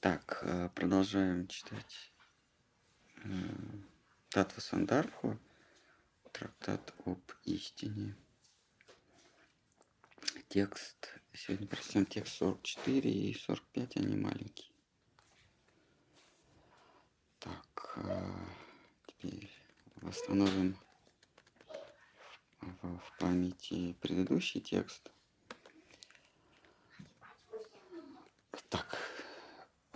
Так, э, продолжаем читать э, Татва Сандарбху, трактат об истине. Текст, сегодня прочтем текст 44 и 45, они маленькие. Так, э, теперь восстановим в памяти предыдущий текст. Так,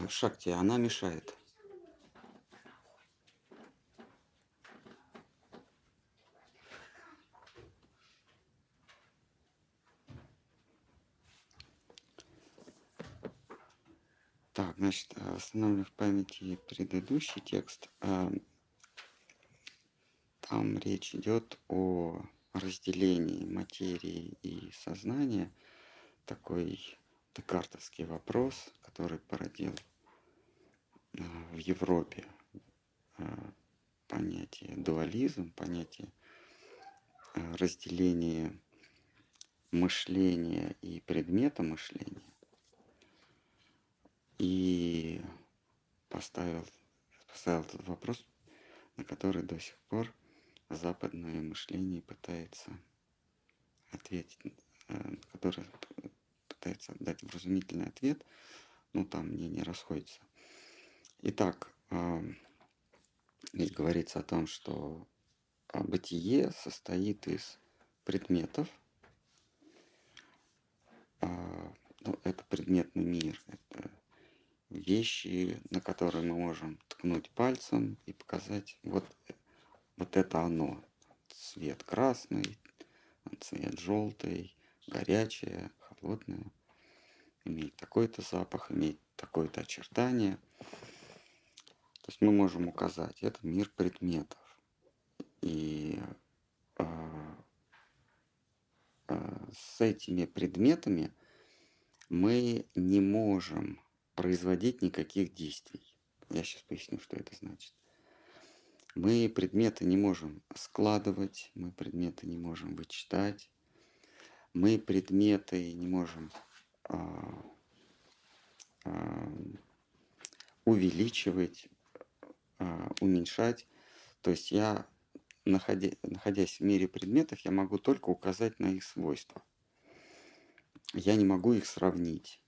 Шакти, она мешает. Так, значит, восстановлю в памяти предыдущий текст. А, там речь идет о разделении материи и сознания. Такой декартовский вопрос, который породил в Европе а, понятие дуализм, понятие разделения мышления и предмета мышления и поставил, поставил этот вопрос, на который до сих пор западное мышление пытается ответить, э, который пытается дать вразумительный ответ, но там мнения расходятся. Итак, здесь говорится о том, что бытие состоит из предметов, а, ну, это предметный мир, это вещи, на которые мы можем ткнуть пальцем и показать, вот, вот это оно. Цвет красный, цвет желтый, горячее, холодное. Имеет такой-то запах, имеет такое-то очертание. То есть мы можем указать, это мир предметов. И э, э, с этими предметами мы не можем производить никаких действий. Я сейчас поясню, что это значит. Мы предметы не можем складывать, мы предметы не можем вычитать, мы предметы не можем а, увеличивать, уменьшать. То есть я, находя, находясь в мире предметов, я могу только указать на их свойства. Я не могу их сравнить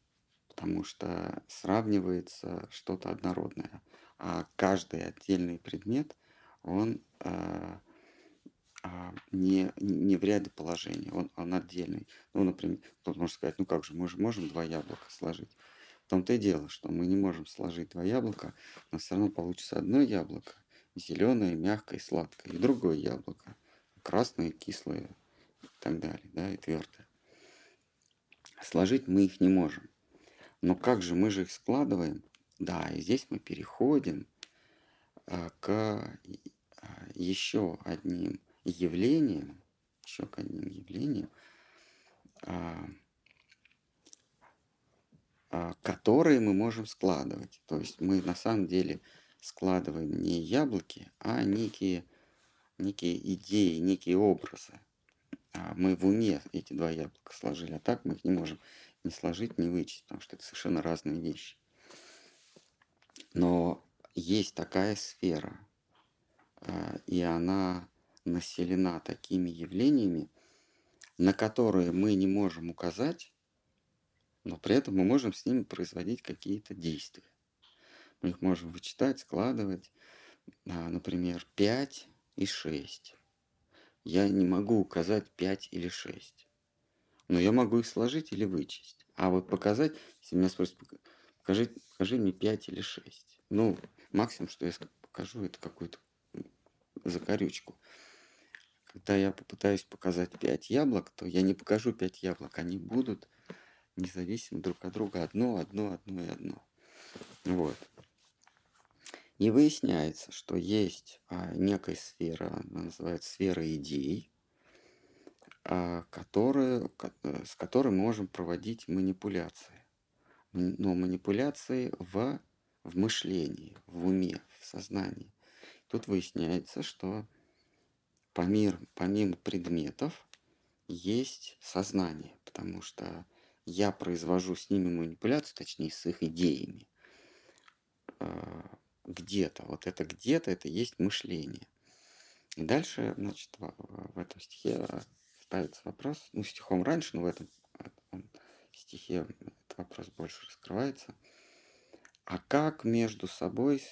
потому что сравнивается что-то однородное. А каждый отдельный предмет, он э, не, не в ряде положений, он, он отдельный. Ну, например, кто-то может сказать, ну как же, мы же можем два яблока сложить. В том-то и дело, что мы не можем сложить два яблока, но все равно получится одно яблоко, зеленое, мягкое, сладкое, и другое яблоко, красное, кислое и так далее, да, и твердое. Сложить мы их не можем. Но как же мы же их складываем? Да, и здесь мы переходим а, к а, еще одним явлениям, еще к одним явлениям, а, которые мы можем складывать. То есть мы на самом деле складываем не яблоки, а некие, некие идеи, некие образы. Мы в уме эти два яблока сложили, а так мы их не можем не сложить, не вычесть, потому что это совершенно разные вещи. Но есть такая сфера, а, и она населена такими явлениями, на которые мы не можем указать, но при этом мы можем с ними производить какие-то действия. Мы их можем вычитать, складывать, а, например, 5 и 6. Я не могу указать 5 или 6 но я могу их сложить или вычесть. А вот показать, если меня спросят, покажи, покажи мне 5 или 6. Ну, максимум, что я покажу, это какую-то закорючку. Когда я попытаюсь показать 5 яблок, то я не покажу 5 яблок. Они будут независимо друг от друга одно, одно, одно и одно. Вот. И выясняется, что есть а, некая сфера, она называется сфера идей, а, которые, э, с которой мы можем проводить манипуляции. Но манипуляции в, в мышлении, в уме, в сознании. Тут выясняется, что помимо, помимо предметов есть сознание, потому что я произвожу с ними манипуляцию, точнее с их идеями. э, где-то. Вот это где-то, это есть мышление. И дальше, значит, в, этом стихе ставится вопрос, ну, стихом раньше, но в этом стихе этот вопрос больше раскрывается. А как между собой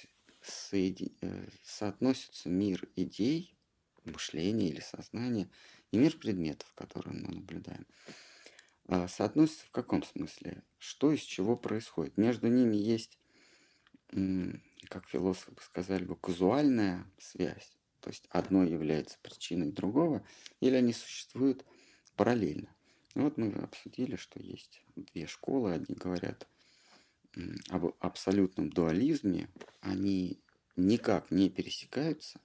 соеди... Э, соотносится мир идей, мышления или сознания и мир предметов, которые мы наблюдаем? А, соотносится в каком смысле? Что из чего происходит? Между ними есть, как философы сказали бы, казуальная связь. То есть одно является причиной другого, или они существуют параллельно. Вот мы обсудили, что есть две школы. Одни говорят об абсолютном дуализме. Они никак не пересекаются.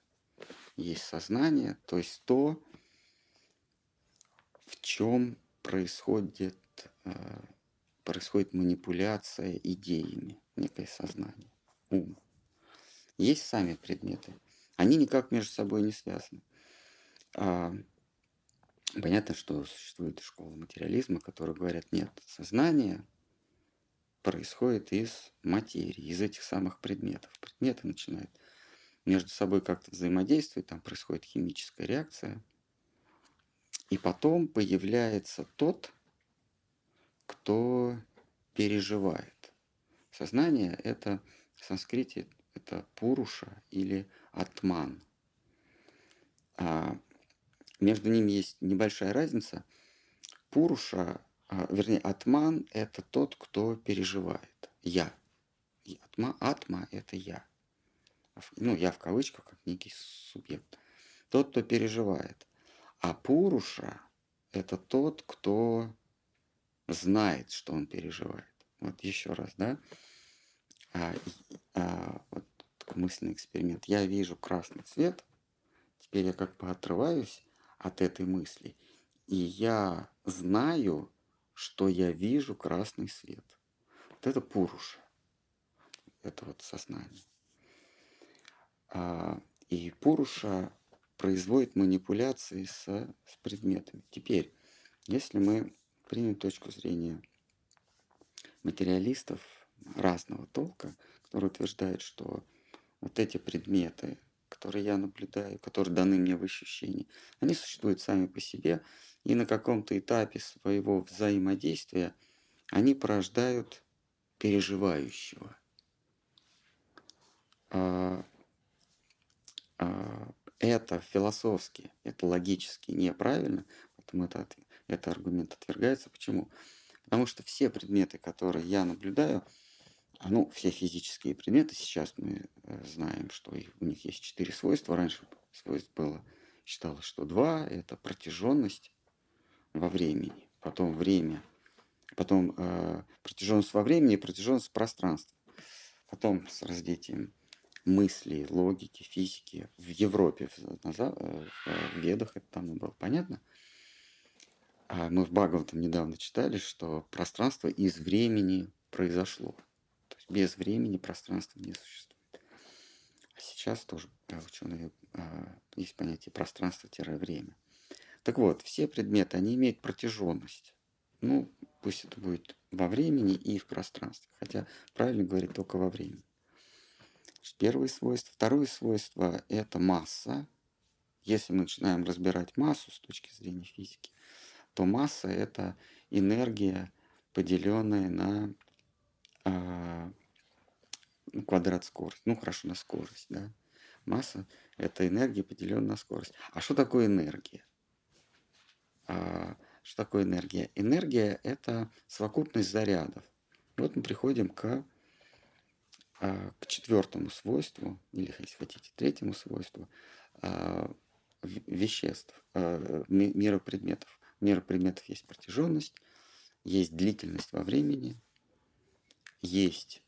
Есть сознание, то есть то, в чем происходит, э, происходит манипуляция идеями, некое сознание, ум. Есть сами предметы. Они никак между собой не связаны. А, понятно, что существует школа материализма, которые говорят, нет, сознание происходит из материи, из этих самых предметов. Предметы начинают между собой как-то взаимодействовать, там происходит химическая реакция – и потом появляется тот, кто переживает. Сознание – это в санскрите это пуруша или атман. А между ними есть небольшая разница. Пуруша, а, вернее, атман – это тот, кто переживает. Я. И атма, атма – это я. Ну, я в кавычках, как некий субъект. Тот, кто переживает. А Пуруша – это тот, кто знает, что он переживает. Вот еще раз, да? А, а, вот мысленный эксперимент. Я вижу красный цвет, теперь я как бы отрываюсь от этой мысли, и я знаю, что я вижу красный свет. Вот это Пуруша. Это вот сознание. А, и Пуруша производит манипуляции с, с предметами. Теперь, если мы примем точку зрения материалистов разного толка, которые утверждают, что вот эти предметы, которые я наблюдаю, которые даны мне в ощущении, они существуют сами по себе, и на каком-то этапе своего взаимодействия они порождают переживающего. А, а, это философски, это логически неправильно, поэтому это, это аргумент отвергается. Почему? Потому что все предметы, которые я наблюдаю, а, ну, все физические предметы, сейчас мы э, знаем, что у них есть четыре свойства. Раньше свойств было, считалось, что два – это протяженность во времени, потом время, потом э, протяженность во времени и протяженность в пространстве. Потом с развитием мысли, логики, физики в Европе, в, э, в Ведах это там было понятно. А мы в Бхагаватам недавно читали, что пространство из времени произошло. То есть без времени пространство не существует. А сейчас тоже да, ученые а, есть понятие пространство-время. Так вот, все предметы, они имеют протяженность. Ну, пусть это будет во времени и в пространстве. Хотя правильно говорить только во времени. Первое свойство. Второе свойство – это масса. Если мы начинаем разбирать массу с точки зрения физики, то масса – это энергия, поделенная на э, квадрат скорости. Ну, хорошо, на скорость. Да? Масса – это энергия, поделенная на скорость. А что такое энергия? А, что такое энергия? Энергия – это совокупность зарядов. Вот мы приходим к а, к четвертому свойству, или, если хотите, третьему свойству а, веществ, а, мира предметов. Мира предметов есть протяженность, есть длительность во времени, есть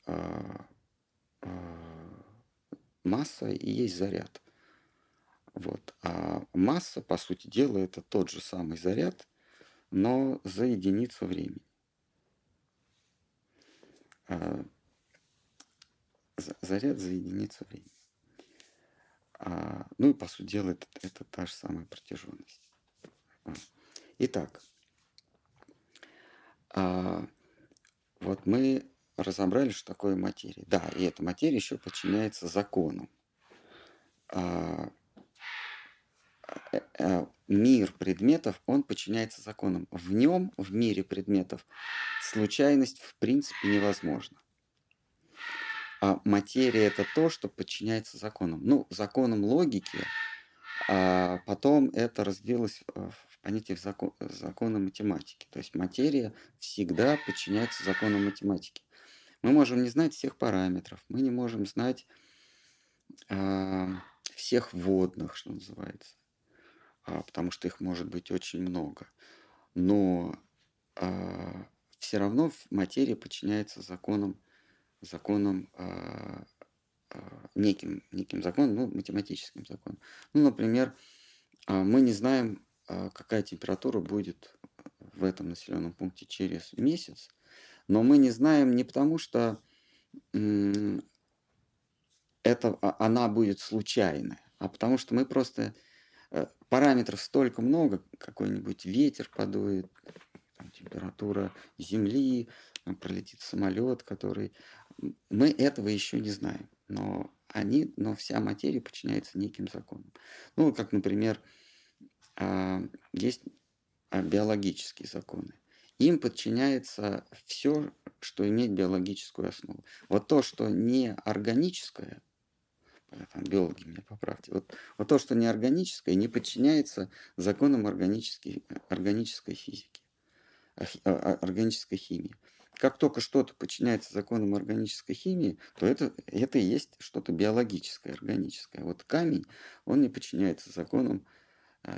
масса и есть заряд. Вот. А масса, по сути дела, это тот же самый заряд, но за единицу времени заряд за единицу времени. А, ну и по сути дела это, это та же самая протяженность. А. Итак, а, вот мы разобрали, что такое материя. Да, и эта материя еще подчиняется законам. А, э, э, мир предметов, он подчиняется законам. В нем, в мире предметов, случайность в принципе невозможна. А материя это то, что подчиняется законам. Ну, законам логики, а потом это развилось в понятие закон, закона математики. То есть материя всегда подчиняется законам математики. Мы можем не знать всех параметров, мы не можем знать э, всех водных, что называется, а, потому что их может быть очень много. Но э, а, все равно материя подчиняется законам, законам э, неким, неким законам, ну, математическим законам. Ну, например, мы не знаем, какая температура будет в этом населенном пункте через месяц, но мы не знаем не потому, что это, а, она будет случайная, а потому что мы просто э, параметров столько много, какой-нибудь ветер подует, температура земли, пролетит самолет, который... Мы этого еще не знаем, но они, но вся материя подчиняется неким законам. Ну, как, например, а, есть а, биологические законы им подчиняется все, что имеет биологическую основу. Вот то, что не органическое, там, биологи меня поправьте, вот, вот то, что не органическое, не подчиняется законам органической, органической физики, а а, органической химии. Как только что-то подчиняется законам органической химии, то это, это и есть что-то биологическое, органическое. Вот камень, он не подчиняется законам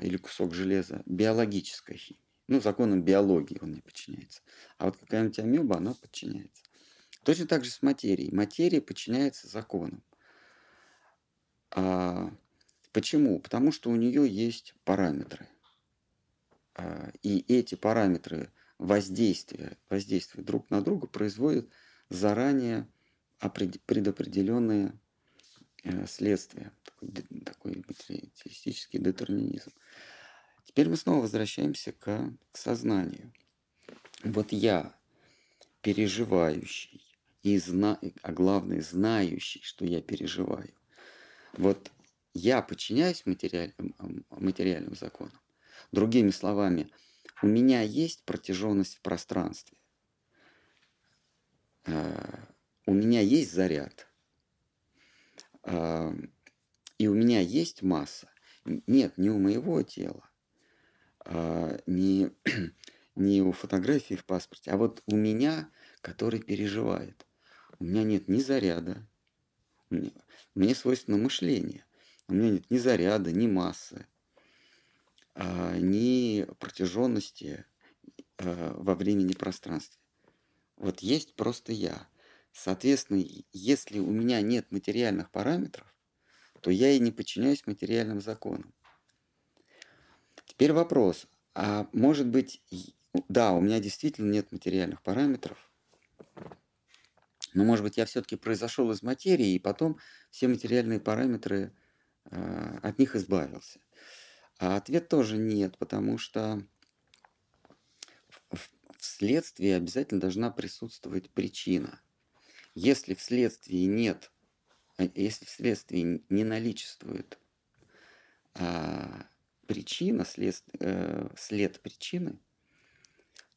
или кусок железа биологической химии. Ну, законам биологии он не подчиняется. А вот какая-нибудь амеба, она подчиняется. Точно так же с материей. Материя подчиняется законам. А, почему? Потому что у нее есть параметры. А, и эти параметры воздействия, воздействия друг на друга производят заранее предопределенные э, следствия. Такой, такой материалистический детерминизм. Теперь мы снова возвращаемся к, к сознанию. Вот я, переживающий, и зна... а главное, знающий, что я переживаю. Вот я подчиняюсь материальным, материальным законам. Другими словами, у меня есть протяженность в пространстве. А, у меня есть заряд. А, и у меня есть масса. Нет, не у моего тела, а, не, не у фотографии в паспорте, а вот у меня, который переживает. У меня нет ни заряда, мне, мне свойственно мышление. У меня нет ни заряда, ни массы, ни протяженности а, во времени и пространстве. Вот есть просто я. Соответственно, если у меня нет материальных параметров, то я и не подчиняюсь материальным законам. Теперь вопрос. А может быть, да, у меня действительно нет материальных параметров, но может быть я все-таки произошел из материи, и потом все материальные параметры э, от них избавился. А ответ тоже нет, потому что в, следствии обязательно должна присутствовать причина. Если в следствии нет, э, если в следствии не наличествует а, причина, след, э, след причины,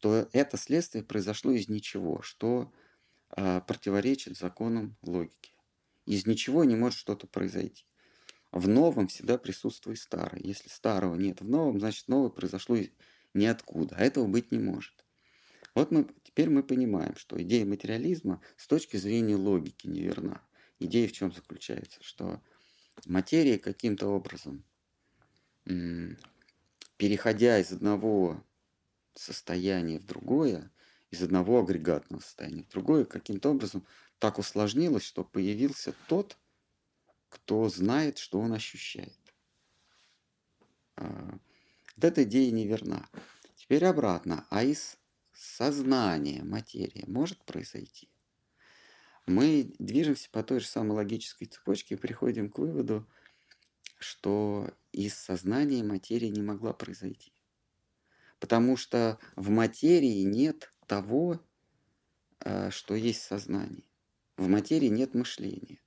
то это следствие произошло из ничего, что э, противоречит законам логики. Из ничего не может что-то произойти. В новом всегда присутствует старое. Если старого нет в новом, значит новое произошло ниоткуда. А этого быть не может. Вот мы, теперь мы понимаем, что идея материализма с точки зрения логики неверна. Идея в чем заключается? Что материя каким-то образом переходя из одного состояния в другое, из одного агрегатного состояния в другое, каким-то образом так усложнилось, что появился тот, кто знает, что он ощущает. А, вот эта идея неверна. Теперь обратно. А из сознания материя может произойти? Мы движемся по той же самой логической цепочке и приходим к выводу, что из сознания материи не могла произойти. Потому что в материи нет того, э, что есть сознание. В материи нет мышления,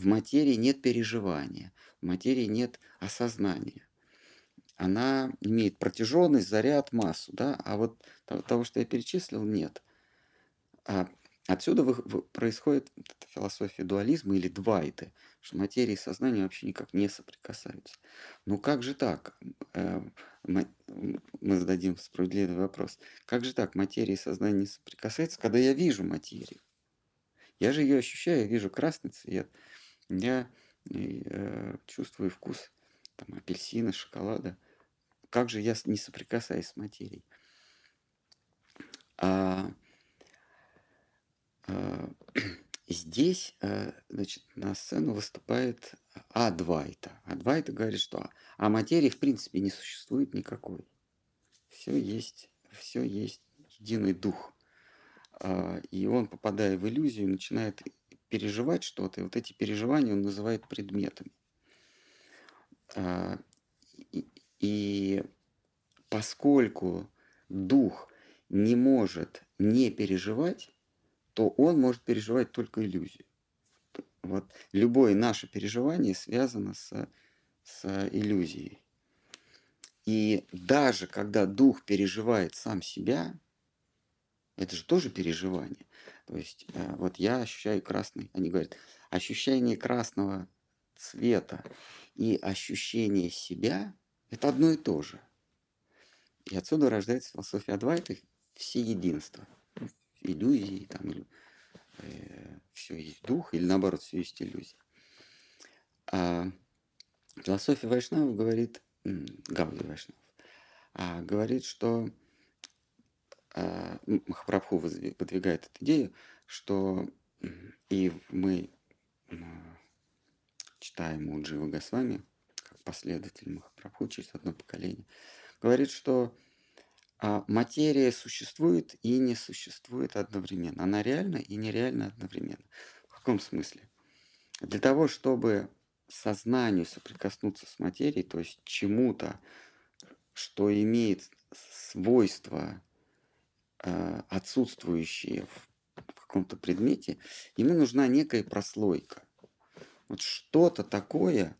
в материи нет переживания, в материи нет осознания. Она имеет протяженность, заряд, массу, да, а вот того, что я перечислил, нет. А отсюда происходит философия дуализма или двайты, что материя и сознание вообще никак не соприкасаются. Ну как же так? Э, мы зададим справедливый вопрос. Как же так материя и сознание не соприкасаются, когда я вижу материю? Я же ее ощущаю, я вижу красный цвет, я э, чувствую вкус там, апельсина, шоколада. Как же я не соприкасаюсь с материей? А, а, здесь, а, значит, на сцену выступает Адвайта. Адвайта говорит, что а материи в принципе не существует никакой. Все есть, все есть единый дух. А, и он, попадая в иллюзию, начинает переживать что-то, и вот эти переживания он называет предметами. А, и поскольку дух не может не переживать, то он может переживать только иллюзию. Вот любое наше переживание связано с, с иллюзией. И даже когда дух переживает сам себя, это же тоже переживание. То есть э, вот я ощущаю красный, они говорят, ощущение красного цвета и ощущение себя – это одно и то же. И отсюда рождается философия Адвайта все единство. Иллюзии, там, э, все есть дух, или наоборот, все есть иллюзия. А философия Вайшнава говорит, Гауди Вайшнав, а, говорит, что Махапрабху выдвигает эту идею, что и мы читаем у Джива Госвами, как последователь Махапрабху через одно поколение, говорит, что а, материя существует и не существует одновременно. Она реальна и нереальна одновременно. В каком смысле? Для того, чтобы сознанию соприкоснуться с материей, то есть чему-то, что имеет свойства Э, отсутствующие в каком-то предмете, ему нужна некая прослойка. Вот что-то такое,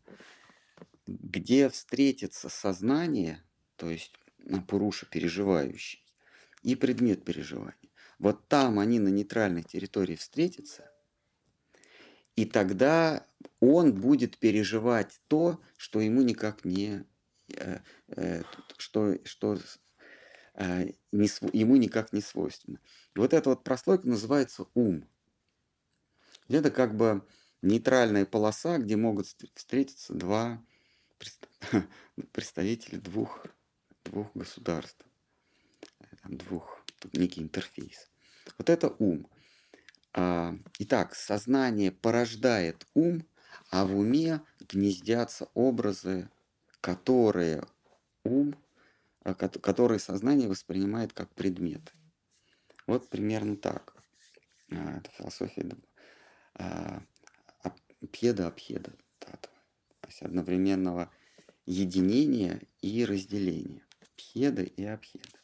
где встретится сознание, то есть Пуруша переживающий, и предмет переживания. Вот там они на нейтральной территории встретятся, и тогда он будет переживать то, что ему никак не, э, э, что, что Э, не, ему никак не свойственно. И вот эта вот прослойка называется ум. Это как бы нейтральная полоса, где могут встретиться два представителя двух, двух государств, там двух, некий интерфейс. Вот это ум. А, итак, сознание порождает ум, а в уме гнездятся образы, которые ум которые сознание воспринимает как предметы. Вот примерно так. А, это философия а, пьеда-абхеда, то есть одновременного единения и разделения. Пьеда и абхеда.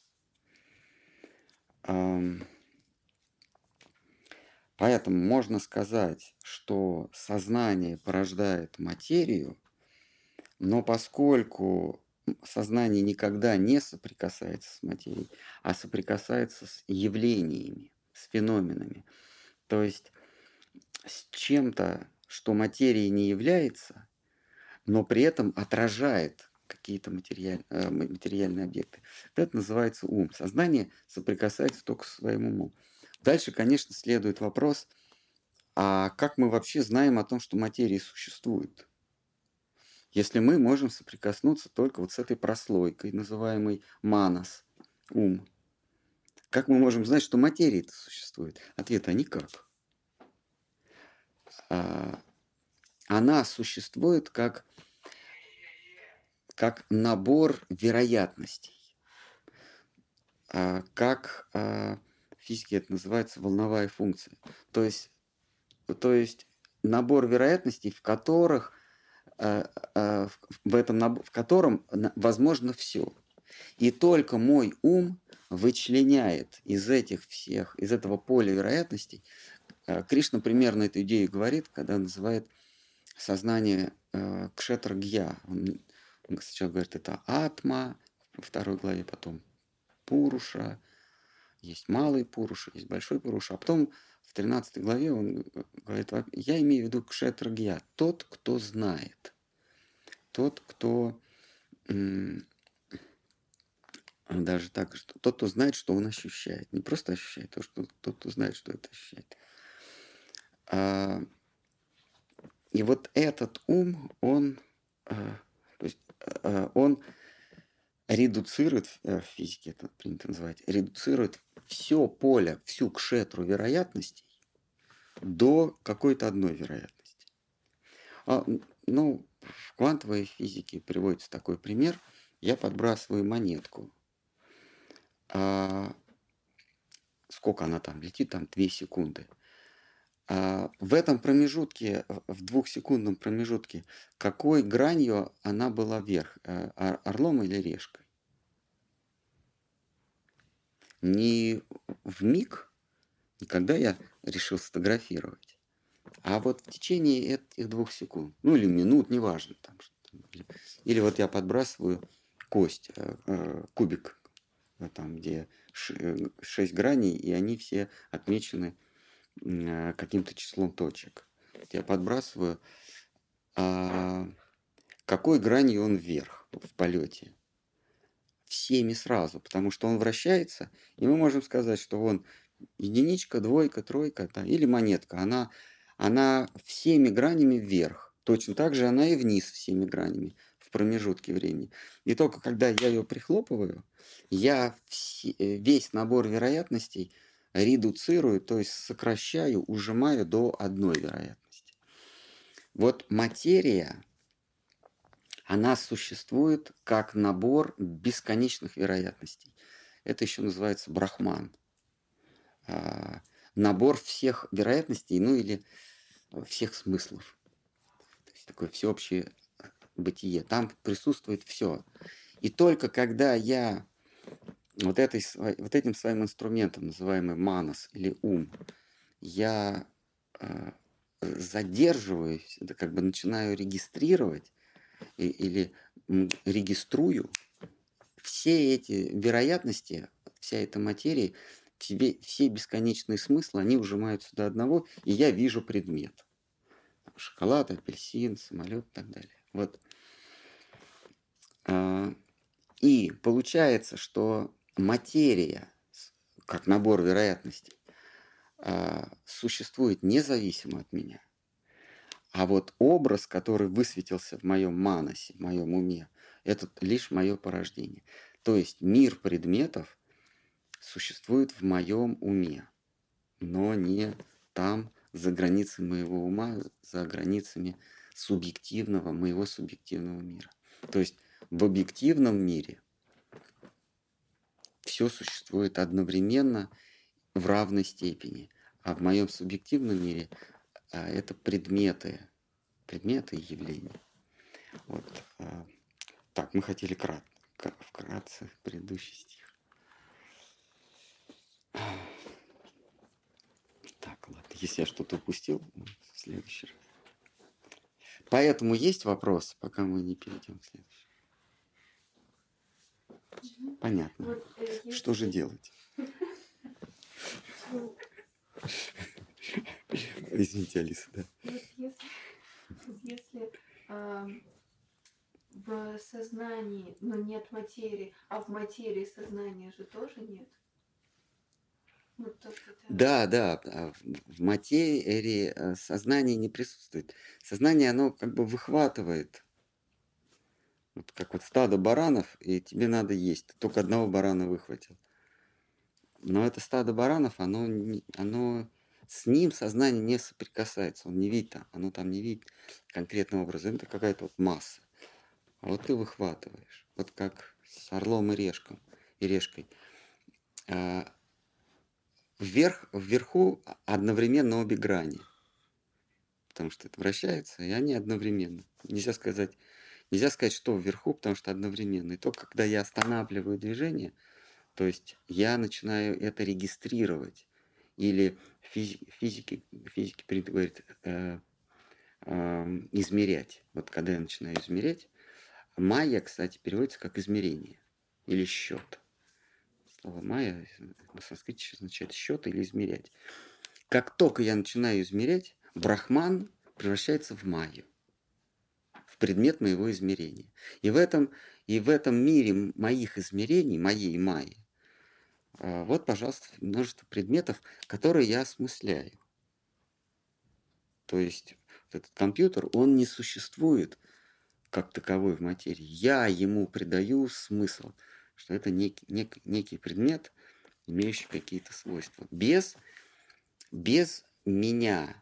Поэтому можно сказать, что сознание порождает материю, но поскольку сознание никогда не соприкасается с материей, а соприкасается с явлениями, с феноменами. То есть с чем-то, что материей не является, но при этом отражает какие-то материаль, э, материальные объекты. Это называется ум. Сознание соприкасается только с своим умом. Дальше, конечно, следует вопрос, а как мы вообще знаем о том, что материя существует? Если мы можем соприкоснуться только вот с этой прослойкой, называемой манас, ум. Как мы можем знать, что материя это существует? Ответ – а никак. А, она существует как, как набор вероятностей, а, как а, в физике это называется волновая функция. То есть, то есть набор вероятностей, в которых в этом в котором возможно все. И только мой ум вычленяет из этих всех, из этого поля вероятностей. Э, Кришна примерно эту идею говорит, когда называет сознание э, кшетрагья. Он, он сначала говорит, это атма, во второй главе, потом пуруша, есть малый пуруша, есть большой пуруша, а потом в 13 главе он говорит, я имею в виду кшетрагья, тот, кто знает, тот, кто даже так, что тот, кто знает, что он ощущает. Не просто ощущает, а что тот, кто знает, что это ощущает. А, и вот этот ум, он, а, то есть, а, он редуцирует, э, в физике это принято называть, редуцирует все поле, всю кшетру вероятностей до какой-то одной вероятности. А, ну, в квантовой физике приводится такой пример. Я подбрасываю монетку. А, сколько она там летит? Там 2 секунды. А, в этом промежутке, в двухсекундном промежутке, какой гранью она была вверх? Э, орлом или решкой? Не в миг, когда я решил сфотографировать, а вот в течение этих двух секунд, ну или минут, неважно. Там, или, вот я подбрасываю кость, э, э, кубик, там, где шесть граней, и они все отмечены каким-то числом точек. Я подбрасываю, а какой гранью он вверх в полете? Всеми сразу, потому что он вращается, и мы можем сказать, что он единичка, двойка, тройка да, или монетка, она, она всеми гранями вверх. Точно так же она и вниз всеми гранями в промежутке времени. И только когда я ее прихлопываю, я все, э, весь набор вероятностей – редуцирую, то есть сокращаю, ужимаю до одной вероятности. Вот материя, она существует как набор бесконечных вероятностей. Это еще называется брахман. А, набор всех вероятностей, ну или всех смыслов. То есть такое всеобщее бытие. Там присутствует все. И только когда я вот, этой, вот этим своим инструментом, называемый манас или ум, я э, задерживаюсь, это как бы начинаю регистрировать и, или региструю все эти вероятности, вся эта материя, все, все бесконечные смыслы, они ужимаются до одного, и я вижу предмет. Шоколад, апельсин, самолет и так далее. Вот. А, и получается, что материя, как набор вероятностей, а, существует независимо от меня. А вот образ, который высветился в моем маносе, в моем уме, это лишь мое порождение. То есть мир предметов существует в моем уме, но не там, за границами моего ума, за границами субъективного, моего субъективного мира. То есть в объективном мире все существует одновременно в равной степени. А в моем субъективном мире а, это предметы, предметы и явления. Вот. А, так, мы хотели крат, вкратце предыдущий стих. Так, ладно, если я что-то упустил, в следующий раз. Поэтому есть вопрос, пока мы не перейдем к следующему. Понятно. Э, Что же делать? Извините, Алиса, да. Вот если, в сознании, но нет материи, а в материи сознания же тоже нет. Ну, то, что ты... Да, да, а в материи э, сознание не присутствует. Сознание, оно как бы выхватывает вот как вот стадо баранов, и тебе надо есть. Ты только одного барана выхватил. Но это стадо баранов, оно, оно с ним сознание не соприкасается. Он не видит оно там не видит конкретного образа. Это какая-то вот масса. А вот ты выхватываешь. Вот как с орлом и решком, и решкой. А, вверх, вверху одновременно обе грани. Потому что это вращается, и они одновременно. Нельзя сказать, нельзя сказать, что вверху, потому что одновременно. И то, когда я останавливаю движение, то есть я начинаю это регистрировать. Или физики, физики, принято говорить, э, э, измерять. Вот когда я начинаю измерять, майя, кстати, переводится как измерение или счет. Слово майя на санскрите означает счет или измерять. Как только я начинаю измерять, брахман превращается в майю, предмет моего измерения. И в этом, и в этом мире моих измерений, моей майи, а, вот, пожалуйста, множество предметов, которые я осмысляю. То есть этот компьютер, он не существует как таковой в материи. Я ему придаю смысл, что это некий, некий, некий предмет, имеющий какие-то свойства. Без, без меня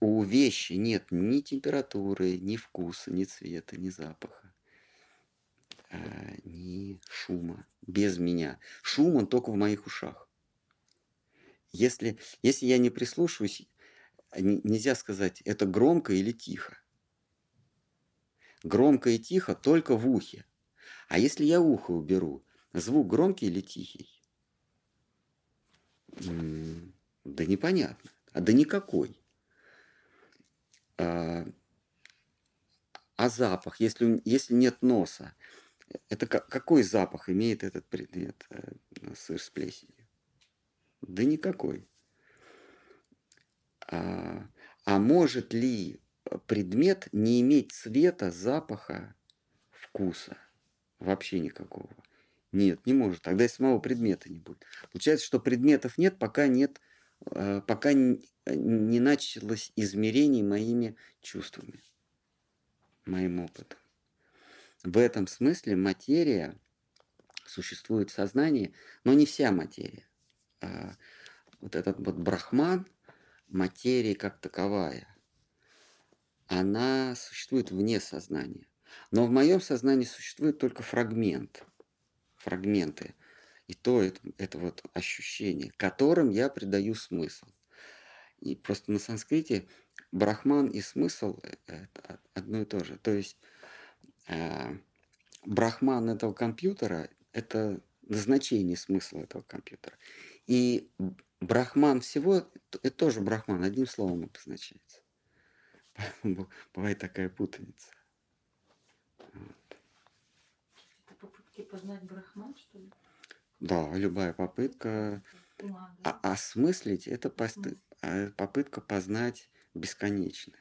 у вещи нет ни температуры, ни вкуса, ни цвета, ни запаха, э, ни шума. Без меня. Шум он только в моих ушах. Если, если я не прислушиваюсь, нельзя сказать, это громко или тихо. Громко и тихо только в ухе. А если я ухо уберу, звук громкий или тихий? Да непонятно. А да никакой. А, а запах, если, если нет носа, это какой запах имеет этот предмет, э, сыр с плесенью? Да никакой. А, а может ли предмет не иметь цвета, запаха, вкуса? Вообще никакого. Нет, не может. Тогда и самого предмета не будет. Получается, что предметов нет, пока нет, пока не началось измерений моими чувствами, моим опытом. В этом смысле материя существует в сознании, но не вся материя. А вот этот вот брахман, материя как таковая, она существует вне сознания. Но в моем сознании существует только фрагмент, фрагменты. И то это, это вот ощущение, которым я придаю смысл. И просто на санскрите брахман и смысл – это одно и то же. То есть э, брахман этого компьютера – это назначение смысла этого компьютера. И брахман всего – это тоже брахман, одним словом обозначается. Бывает такая путаница. Вот. Это попытки познать брахман, что ли? Да, любая попытка а, осмыслить – это а, попытка познать бесконечное,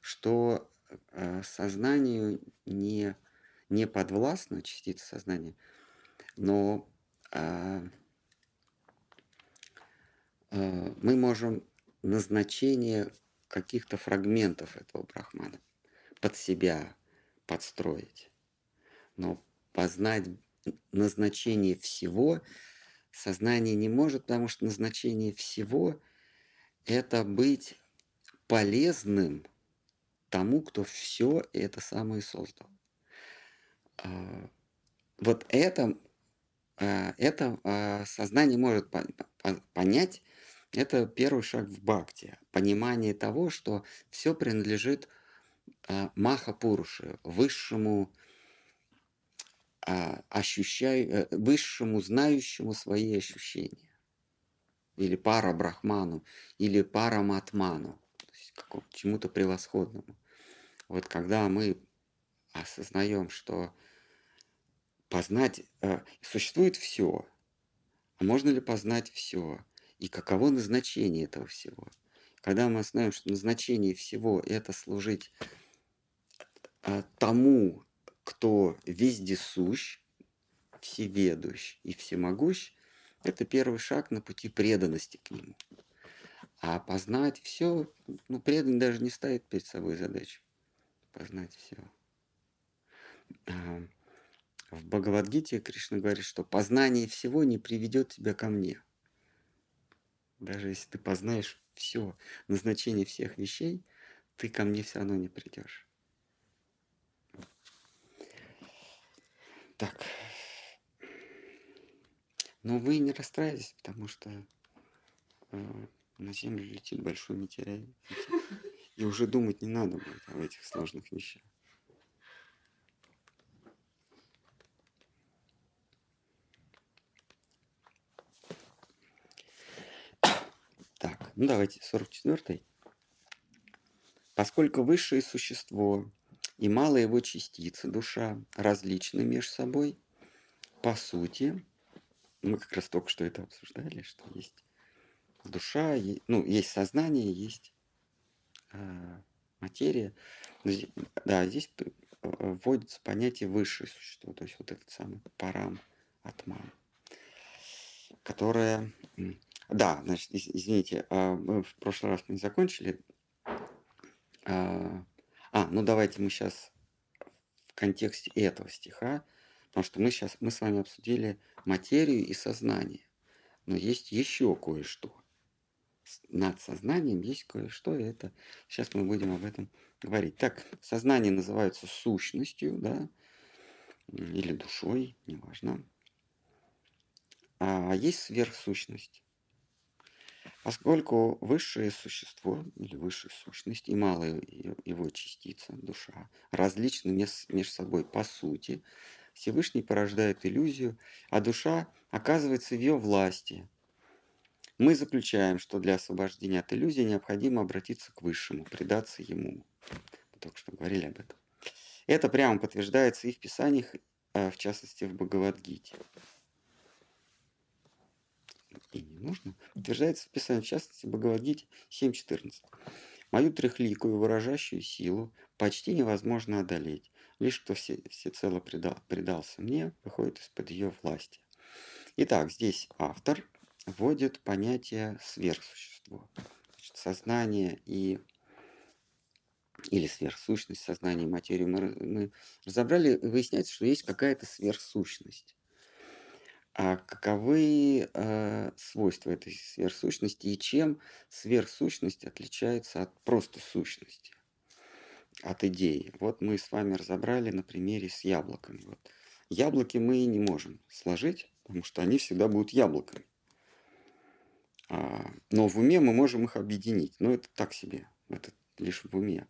что э, сознанию не, не подвластна частица сознания, но а, а, мы можем назначение каких-то фрагментов этого брахмана под себя подстроить. Но познать назначение всего сознание не может, потому что назначение всего это быть полезным тому, кто все это самое создал. А, вот это, а, это а, сознание может понять, это первый шаг в бхакти, понимание того, что все принадлежит Маха Пуруши, высшему ощущаю, э, высшему знающему свои ощущения или пара брахману, или пара матману, то есть к чему-то превосходному. Вот когда мы осознаем, что познать э, существует все, а можно ли познать все, и каково назначение этого всего? Когда мы осознаем, что назначение всего это служить э, тому, кто вездесущ, всеведущ и всемогущ, это первый шаг на пути преданности к нему. А познать все, ну, преданный даже не ставит перед собой задачу. Познать все. А, в Бхагавадгите Кришна говорит, что познание всего не приведет тебя ко мне. Даже если ты познаешь все, назначение всех вещей, ты ко мне все равно не придешь. Так. Но вы не расстраивайтесь, потому что э, на Землю летит большой метеорит. И уже думать не надо будет об этих сложных вещах. Так, ну давайте, 44-й. Поскольку высшее существо и малая его частица, душа, различны между собой, по сути, мы как раз только что это обсуждали, что есть душа, ну, есть сознание, есть э, материя. Да, здесь э, вводится понятие высшее существо, то есть вот этот самый парам, атман, которое... Да, значит, извините, а, мы в прошлый раз не закончили. А, а, ну давайте мы сейчас в контексте этого стиха, потому что мы сейчас, мы с вами обсудили материю и сознание. Но есть еще кое-что. Над сознанием есть кое-что, и это сейчас мы будем об этом говорить. Так, сознание называется сущностью, да, или душой, неважно. А есть сверхсущность. Поскольку высшее существо или высшая сущность и малая его частица, душа, различны между собой по сути, Всевышний порождает иллюзию, а душа оказывается в ее власти. Мы заключаем, что для освобождения от иллюзии необходимо обратиться к Высшему, предаться Ему. Мы только что говорили об этом. Это прямо подтверждается и в Писаниях, а в частности в Бхагавадгите. И не нужно. Подтверждается в Писании, в частности в Бхагавадгите 7.14. Мою трехликую выражающую силу почти невозможно одолеть. Лишь кто все, всецело предал, предался мне, выходит из-под ее власти. Итак, здесь автор вводит понятие сверхсущество. Значит, сознание и или сверхсущность сознания и материи мы, мы разобрали, выясняется, что есть какая-то сверхсущность. А каковы э, свойства этой сверхсущности и чем сверхсущность отличается от просто сущности? от идеи. Вот мы с вами разобрали на примере с яблоками. Вот. Яблоки мы не можем сложить, потому что они всегда будут яблоками. А, но в уме мы можем их объединить. Но это так себе, это лишь в уме.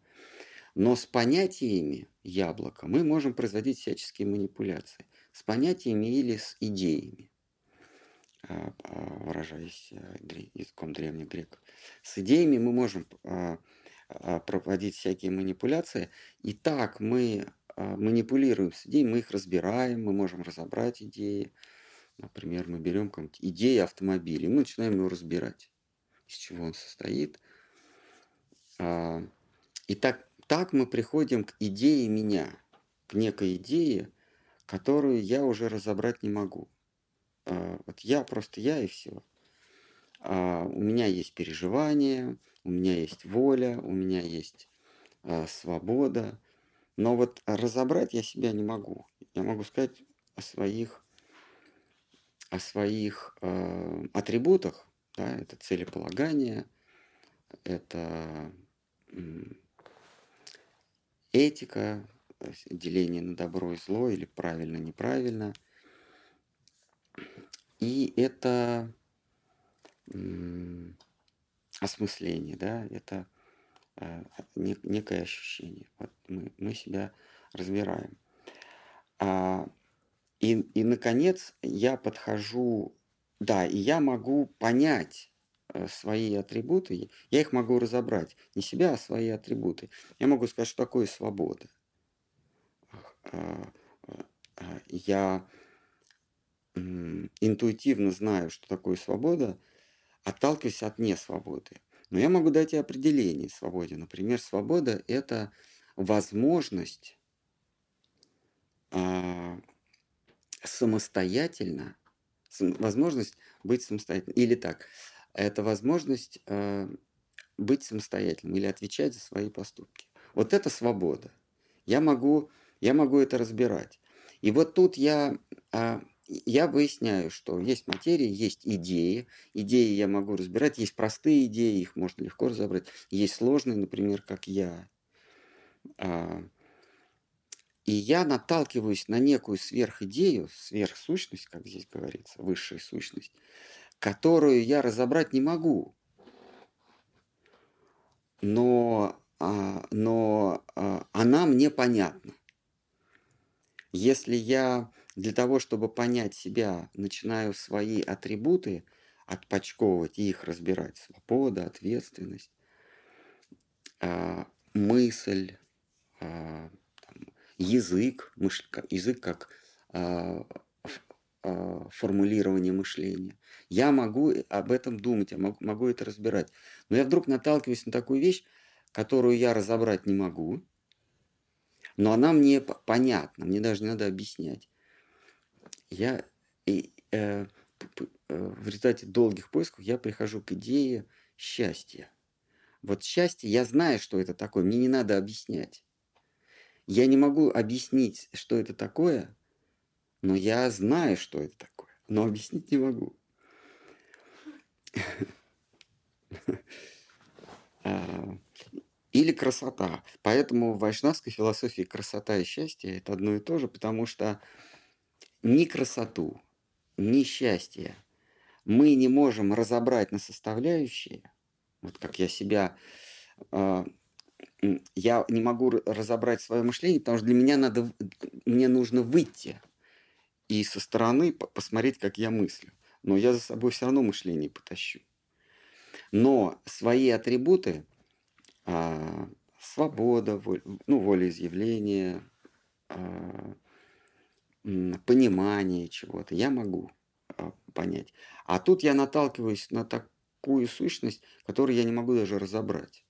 Но с понятиями яблока мы можем производить всяческие манипуляции. С понятиями или с идеями, а, а, выражаясь э, языком древних греков. С идеями мы можем а, проводить всякие манипуляции. И так мы манипулируем с идеей, мы их разбираем, мы можем разобрать идеи. Например, мы берем какую-нибудь идею автомобиля, мы начинаем его разбирать, из чего он состоит. И так, так мы приходим к идее меня, к некой идее, которую я уже разобрать не могу. Вот я просто я и все. У меня есть переживания, у меня есть воля, у меня есть э, свобода. Но вот разобрать я себя не могу. Я могу сказать о своих, о своих атрибутах. Да, это целеполагание, это этика, деление на добро и зло или правильно-неправильно. И это осмысление, да, это э, некое ощущение. Вот мы, мы себя разбираем. А, и, и, наконец, я подхожу, да, и я могу понять э, свои атрибуты, я их могу разобрать, не себя, а свои атрибуты. Я могу сказать, что такое свобода. Я интуитивно знаю, что такое свобода, отталкиваясь от несвободы. Но я могу дать и определение свободе. Например, свобода – это возможность а, самостоятельно, возможность быть самостоятельным. Или так, это возможность а, быть самостоятельным или отвечать за свои поступки. Вот это свобода. Я могу, я могу это разбирать. И вот тут я а, я выясняю, что есть материя, есть идеи. Идеи я могу разбирать. Есть простые идеи, их можно легко разобрать. Есть сложные, например, как я. А, и я наталкиваюсь на некую сверхидею, сверхсущность, как здесь говорится, высшая сущность, которую я разобрать не могу. Но, а, но она мне понятна. Если я для того, чтобы понять себя, начинаю свои атрибуты отпочковывать и их разбирать. Свобода, ответственность, а, мысль, а, язык, язык как а, формулирование мышления. Я могу об этом думать, я могу, могу это разбирать. Но я вдруг наталкиваюсь на такую вещь, которую я разобрать не могу, но она мне понятна, мне даже не надо объяснять. Я и, э, э, в результате долгих поисков я прихожу к идее счастья. Вот счастье, я знаю, что это такое, мне не надо объяснять. Я не могу объяснить, что это такое, но я знаю, что это такое, но объяснить не могу. А, или красота. Поэтому в вайшнавской философии красота и счастье – это одно и то же, потому что ни красоту, ни счастье мы не можем разобрать на составляющие, вот как я себя, а, я не могу разобрать свое мышление, потому что для меня надо, мне нужно выйти и со стороны посмотреть, как я мыслю. Но я за собой все равно мышление потащу. Но свои атрибуты, а, свобода, воль, ну, волеизъявление, а, понимание чего-то, я могу а, понять. А тут я наталкиваюсь на такую сущность, которую я не могу даже разобрать.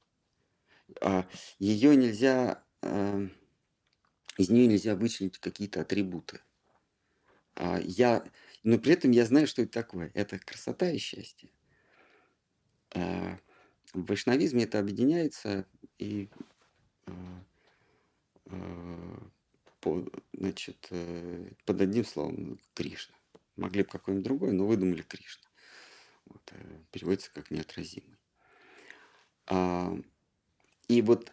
А, ее нельзя, а, из нее нельзя вычленить какие-то атрибуты. А, я, но при этом я знаю, что это такое. Это красота и счастье. А, в вайшнавизме это объединяется и а, по, значит, э, под одним словом Кришна. Могли бы какой-нибудь другой, но выдумали Кришна. Вот, э, переводится как неотразимый. И вот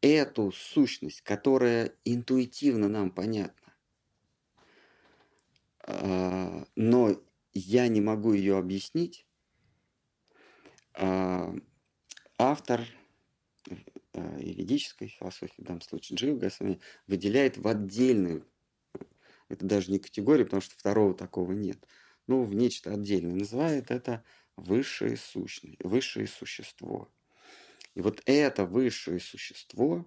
эту сущность, которая интуитивно нам понятна, а, но я не могу ее объяснить. А, автор э, юридической философии, в данном случае Джива Госвами, выделяет в отдельную, это даже не категорию, потому что второго такого нет, но в нечто отдельное. Называет это высшее сущное, высшее существо. И вот это высшее существо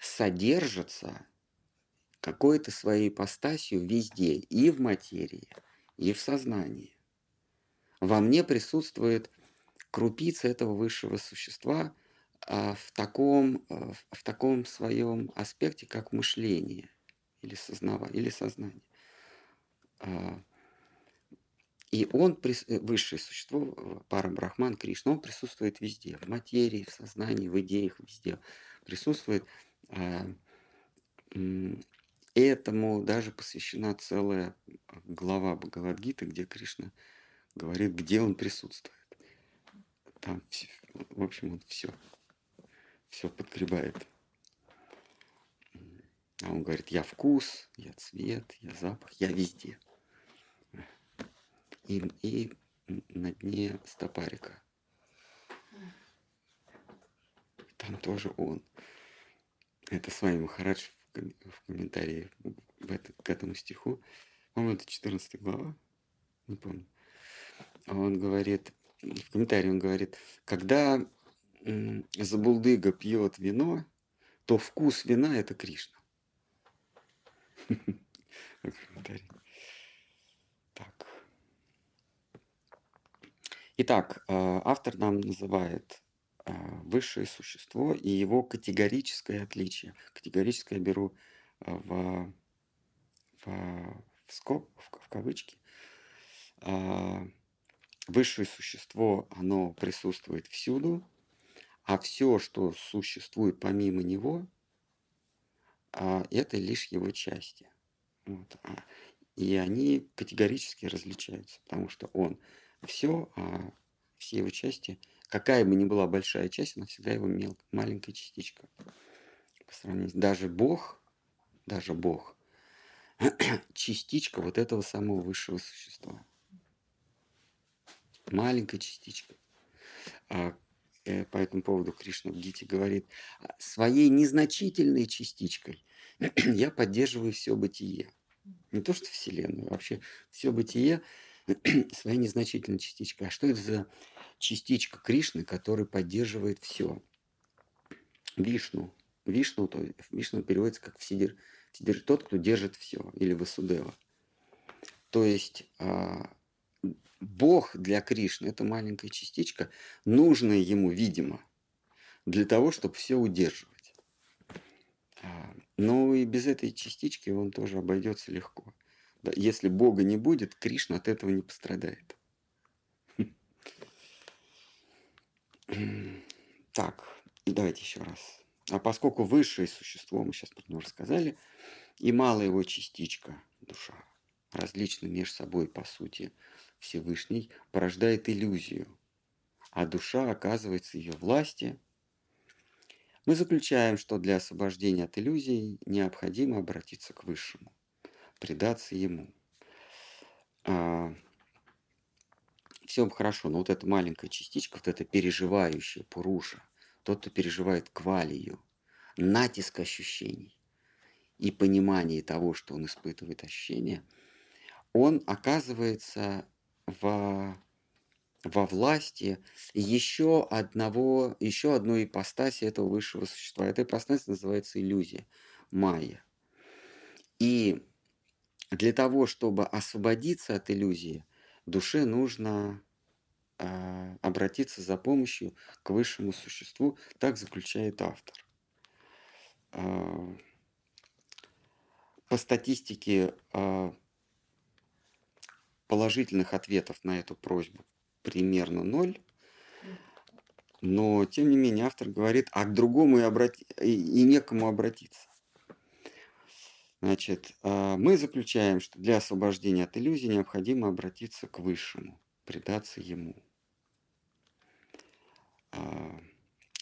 содержится какой-то своей ипостасью везде, и в материи, и в сознании. Во мне присутствует крупица этого высшего существа а, в таком, а, в таком своем аспекте, как мышление или, сознава, или сознание. А, и он, высшее существо, пара Брахман, Кришна, он присутствует везде, в материи, в сознании, в идеях, везде присутствует. Этому даже посвящена целая глава Бхагавадгиты, где Кришна говорит, где он присутствует. Там, в общем, он все, все подгребает. А он говорит, я вкус, я цвет, я запах, я везде. И, и на дне стопарика. Там тоже он. Это с вами Махарадж в комментарии в это, к этому стиху, по-моему, это 14 глава, не помню. Он говорит, в комментарии он говорит, когда Забулдыга пьет вино, то вкус вина – это Кришна. Так. Итак, э, автор нам называет а, высшее существо и его категорическое отличие. Категорическое беру а, в, в, в скоб, в, в кавычки. А, высшее существо, оно присутствует всюду, а все, что существует помимо него, это лишь его части. Вот. И они категорически различаются, потому что он все, а все его части – какая бы ни была большая часть, она всегда его мел, маленькая частичка. По сравнению, даже Бог, даже Бог, частичка вот этого самого высшего существа. Маленькая частичка. А, э, по этому поводу Кришна в Гите говорит, «А своей незначительной частичкой я поддерживаю все бытие. Не то, что Вселенную, вообще все бытие своей незначительной частичкой. А что это за частичка Кришны, которая поддерживает все? Вишну. Вишну, то Вишну переводится как Вседер, Вседер, тот, кто держит все, или Васудева. То есть а, Бог для Кришны – это маленькая частичка, нужная ему, видимо, для того, чтобы все удерживать. А, но и без этой частички он тоже обойдется легко. Если Бога не будет, Кришна от этого не пострадает. Так, давайте еще раз. А поскольку высшее существо, мы сейчас про него рассказали, и малая его частичка, душа, различны между собой по сути Всевышний, порождает иллюзию, а душа оказывается ее власти, мы заключаем, что для освобождения от иллюзий необходимо обратиться к Высшему, предаться Ему. А, все хорошо, но вот эта маленькая частичка, вот эта переживающая Пуруша, тот, кто переживает квалию, натиск ощущений и понимание того, что он испытывает ощущения, он оказывается в, во власти еще одного, еще одной ипостаси этого высшего существа. Эта ипостась называется иллюзия, майя. И для того, чтобы освободиться от иллюзии, душе нужно э, обратиться за помощью к высшему существу, так заключает автор. Э, по статистике э, положительных ответов на эту просьбу примерно ноль. Но, тем не менее, автор говорит, а к другому и, обрати... и, некому обратиться. Значит, а, мы заключаем, что для освобождения от иллюзий необходимо обратиться к Высшему, предаться Ему. А,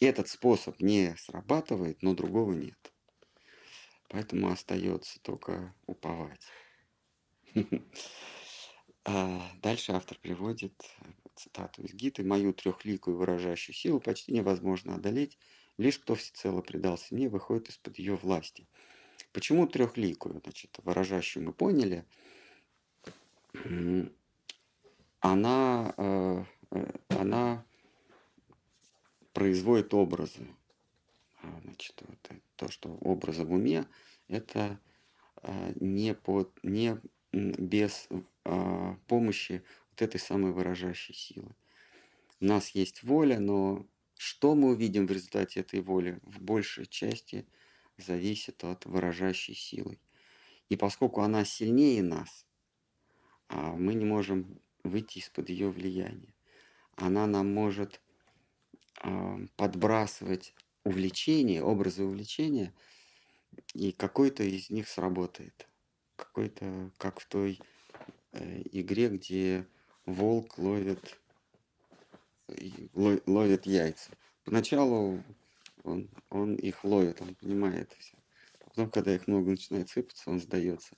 этот способ не срабатывает, но другого нет. Поэтому остается только уповать. А дальше автор приводит э, цитату из Гиты. «Мою трехликую выражающую силу почти невозможно одолеть. Лишь кто всецело предался мне, выходит из-под ее власти». Почему трехликую? Значит, выражающую мы поняли. Она, э, э, она производит образы. А, значит, вот то, что образы в уме, это не, под, не без а, помощи вот этой самой выражающей силы. У нас есть воля, но что мы увидим в результате этой воли, в большей части зависит от выражающей силы. И поскольку она сильнее нас, а мы не можем выйти из-под ее влияния. Она нам может а, подбрасывать увлечения, образы увлечения, и какой-то из них сработает. Какой-то, как в той Э, игре, где волк ловит, ловит яйца. Поначалу он, он их ловит, он понимает все. Потом, когда их много начинает сыпаться, он сдается.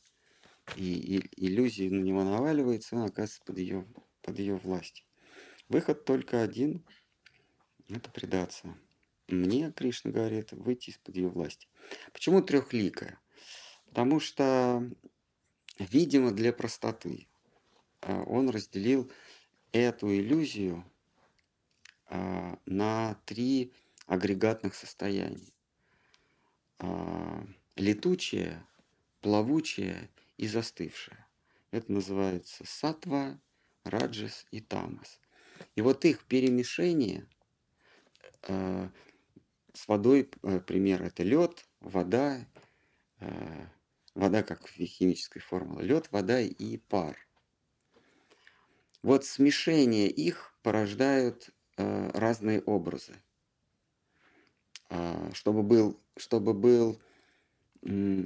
И, и иллюзии на него наваливается, он оказывается под ее, под ее властью. Выход только один – это предаться. Мне, Кришна говорит, выйти из-под ее власти. Почему трехликая? Потому что Видимо, для простоты а, он разделил эту иллюзию а, на три агрегатных состояния. А, летучее, плавучее и застывшее. Это называется сатва, раджас и тамас. И вот их перемешение с водой, э, пример, это лед, вода, э, Вода как химическая формула. Лед, вода и пар. Вот смешение их порождают э, разные образы. Э, чтобы был, чтобы был э,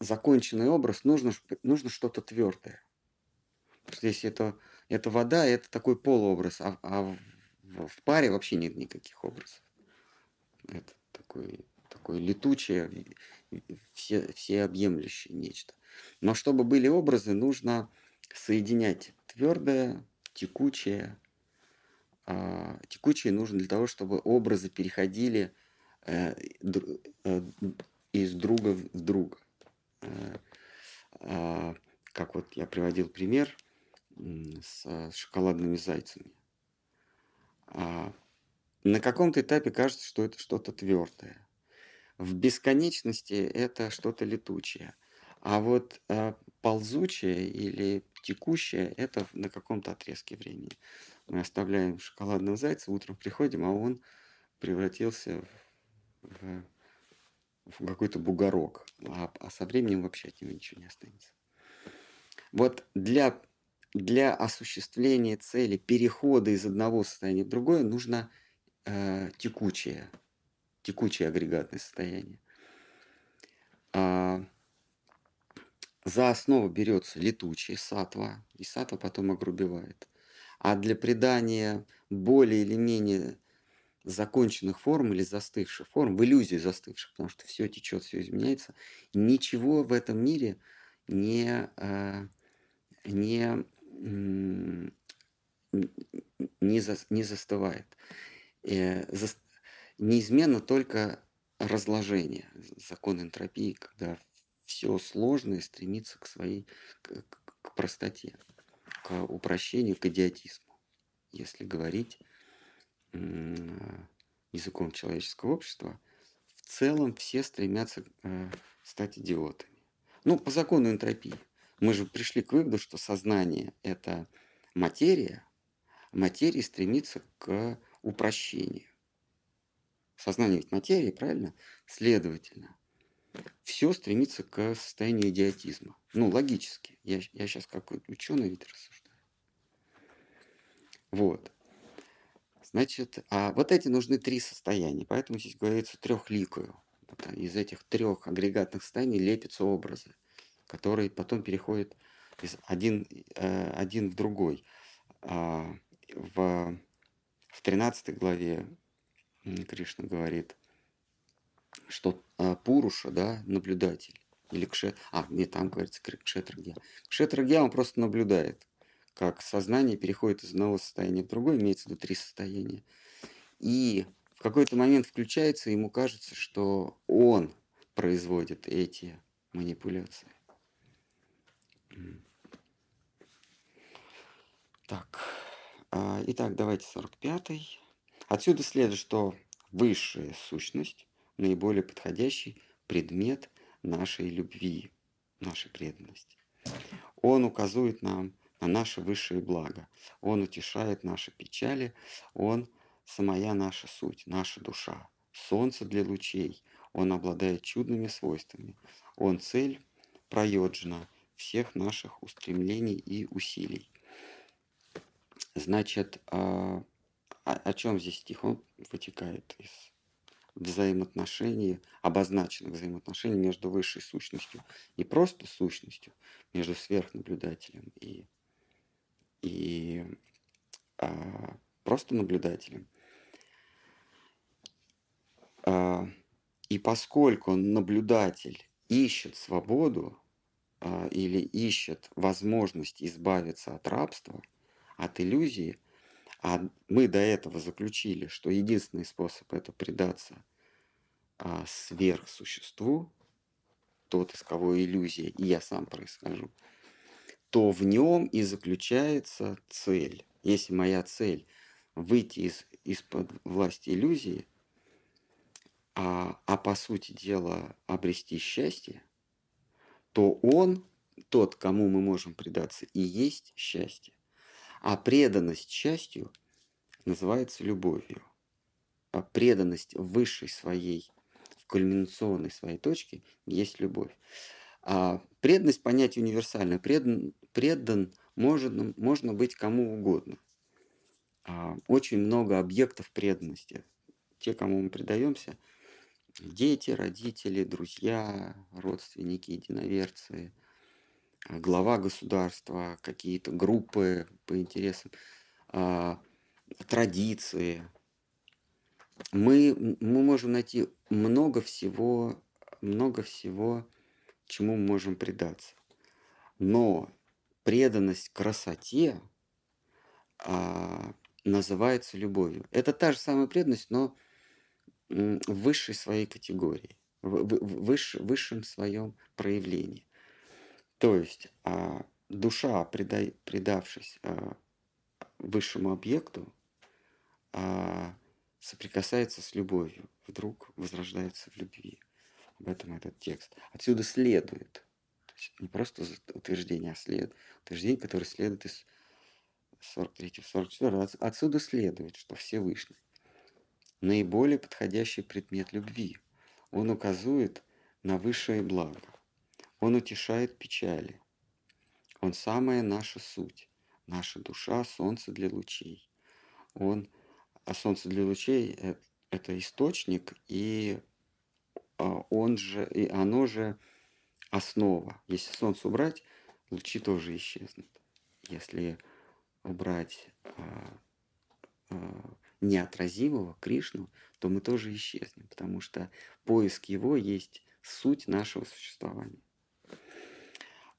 законченный образ, нужно, нужно что-то твердое. Если это, это вода, это такой полуобраз, а, а в, в паре вообще нет никаких образов. Это такой, такое летучее, все, всеобъемлющее нечто. Но чтобы были образы, нужно соединять твердое, текучее. А, текучее нужно для того, чтобы образы переходили э, э, из друга в друга. Э, а, как вот я приводил пример, с шоколадными зайцами. А на каком-то этапе кажется, что это что-то твердое. В бесконечности это что-то летучее. А вот э, ползучее или текущее это на каком-то отрезке времени. Мы оставляем шоколадного зайца, утром приходим, а он превратился в, в какой-то бугорок. А, а со временем вообще от него ничего не останется. Вот для, для осуществления цели перехода из одного состояния в другое нужно э, текучее, текучее агрегатное состояние. А, за основу берется летучий сатва, и сатва потом огрубевает. А для придания более или менее законченных форм или застывших форм, в иллюзии застывших, потому что все течет, все изменяется, ничего в этом мире не, э, не, не, за, не застывает. Неизменно только разложение, закон энтропии, когда все сложное стремится к своей, к, к простоте, к упрощению, к идиотизму. Если говорить языком человеческого общества, в целом все стремятся э, стать идиотами. Ну, по закону энтропии. Мы же пришли к выводу, что сознание – это материя, материя стремится к упрощению. Сознание ведь материя, правильно? Следовательно, все стремится к состоянию идиотизма. Ну, логически. Я, я сейчас как ученый ведь рассуждаю. Вот. Значит, а вот эти нужны три состояния. Поэтому здесь говорится трехликую. Из этих трех агрегатных состояний лепятся образы, которые потом переходят из один, э, один в другой. А, в, в 13 главе Кришна говорит, что а, Пуруша, да, наблюдатель, или Кше... А, нет, там говорится Кшетрагья. Кшетрагья, он просто наблюдает, как сознание переходит из одного состояния в другое, имеется в виду три состояния. И в какой-то момент включается, ему кажется, что он производит эти манипуляции. Так, а, итак, давайте 45-й. Отсюда следует, что высшая сущность наиболее подходящий предмет нашей любви, нашей преданности. Он указывает нам на наше высшее благо. Он утешает наши печали. Он самая наша суть, наша душа. Солнце для лучей. Он обладает чудными свойствами. Он цель проеджена всех наших устремлений и усилий. Значит, а, о, о чем здесь стих? Он вытекает из взаимоотношений, обозначенных взаимоотношений между высшей сущностью и просто сущностью, между сверхнаблюдателем и, и а, просто наблюдателем. А, и поскольку наблюдатель ищет свободу а, или ищет возможность избавиться от рабства, от иллюзии, а мы до этого заключили, что единственный способ это предаться а, сверхсуществу, тот, из кого иллюзия, и я сам происхожу, то в нем и заключается цель. Если моя цель выйти из, из-под власти иллюзии, а, а по сути дела обрести счастье, то он, тот, кому мы можем предаться, и есть счастье. А преданность счастью называется любовью. А преданность высшей своей, в кульминационной своей точке есть любовь. А преданность понятие универсальное. Предан, предан можно, можно быть кому угодно. А, очень много объектов преданности. Те, кому мы предаемся, дети, родители, друзья, родственники, единоверцы – глава государства, какие-то группы по интересам, а, традиции. Мы, мы можем найти много всего, много всего, чему мы можем предаться. Но преданность красоте а, называется любовью. Это та же самая преданность, но в высшей своей категории, в, в, в высшем своем проявлении. То есть а, душа, предавшись а, высшему объекту, а, соприкасается с любовью, вдруг возрождается в любви. Об этом этот текст. Отсюда следует, то есть не просто утверждение, а след, утверждение, которое следует из 43-44. Отсюда следует, что Всевышний наиболее подходящий предмет любви. Он указывает на высшее благо. Он утешает печали. Он самая наша суть, наша душа, солнце для лучей. Он, а солнце для лучей это источник, и а, он же, и оно же основа. Если солнце убрать, лучи тоже исчезнут. Если убрать а, а, неотразимого Кришну, то мы тоже исчезнем, потому что поиск его есть суть нашего существования.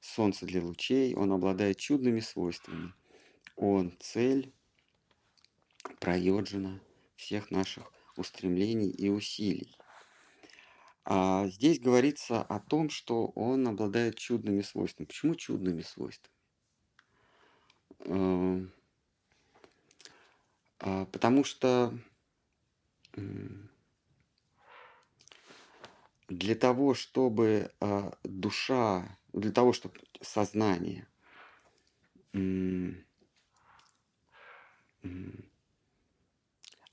Солнце для лучей, он обладает чудными свойствами. Он цель, проеджена всех наших устремлений и усилий. А здесь говорится о том, что он обладает чудными свойствами. Почему чудными свойствами? Эм, а, потому что для того, чтобы а, душа, для того, чтобы сознание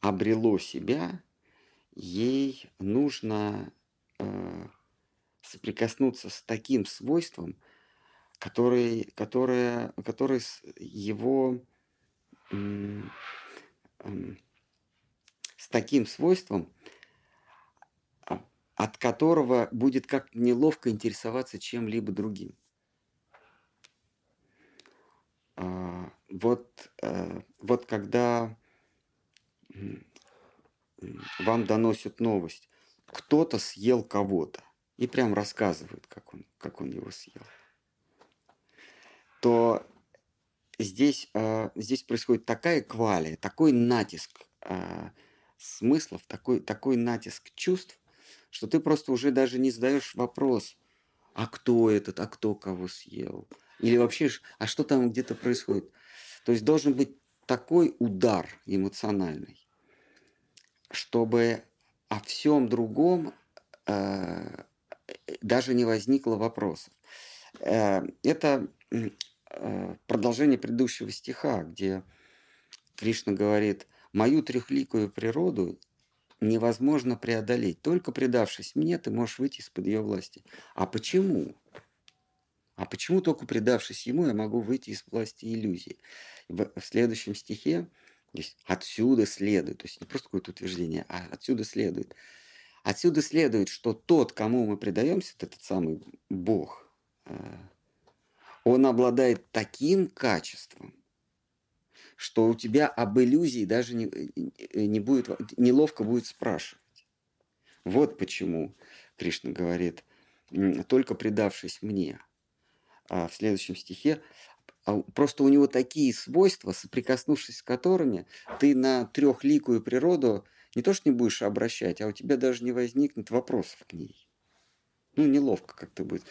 обрело себя, ей нужно а, соприкоснуться с таким свойством, который, которое, которое его с таким свойством, от которого будет как неловко интересоваться чем-либо другим. А, вот, э, вот когда вам доносят новость, кто-то съел кого-то, и прям рассказывают, как он, как он его съел, то здесь, э, здесь происходит такая квалия, такой натиск э, смыслов, такой, такой натиск чувств, что ты просто уже даже не задаешь вопрос, а кто этот, а кто кого съел, или вообще, а что там где-то происходит. То есть должен быть такой удар эмоциональный, чтобы о всем другом э, даже не возникло вопросов. Э, это Э, продолжение предыдущего стиха, где Кришна говорит, «Мою трехликую природу невозможно преодолеть. Только предавшись мне, ты можешь выйти из-под ее власти». А почему? А почему только предавшись ему, я могу выйти из власти иллюзии? В, в следующем стихе здесь отсюда следует, то есть не просто какое-то утверждение, а отсюда следует. Отсюда следует, что тот, кому мы предаемся, этот самый Бог, э, он обладает таким качеством, что у тебя об иллюзии даже не, э, не будет, неловко будет спрашивать. Вот почему Кришна говорит, только предавшись мне. А в следующем стихе а просто у него такие свойства, соприкоснувшись с которыми ты на трехликую природу не то что не будешь обращать, а у тебя даже не возникнет вопросов к ней. Ну, неловко как-то будет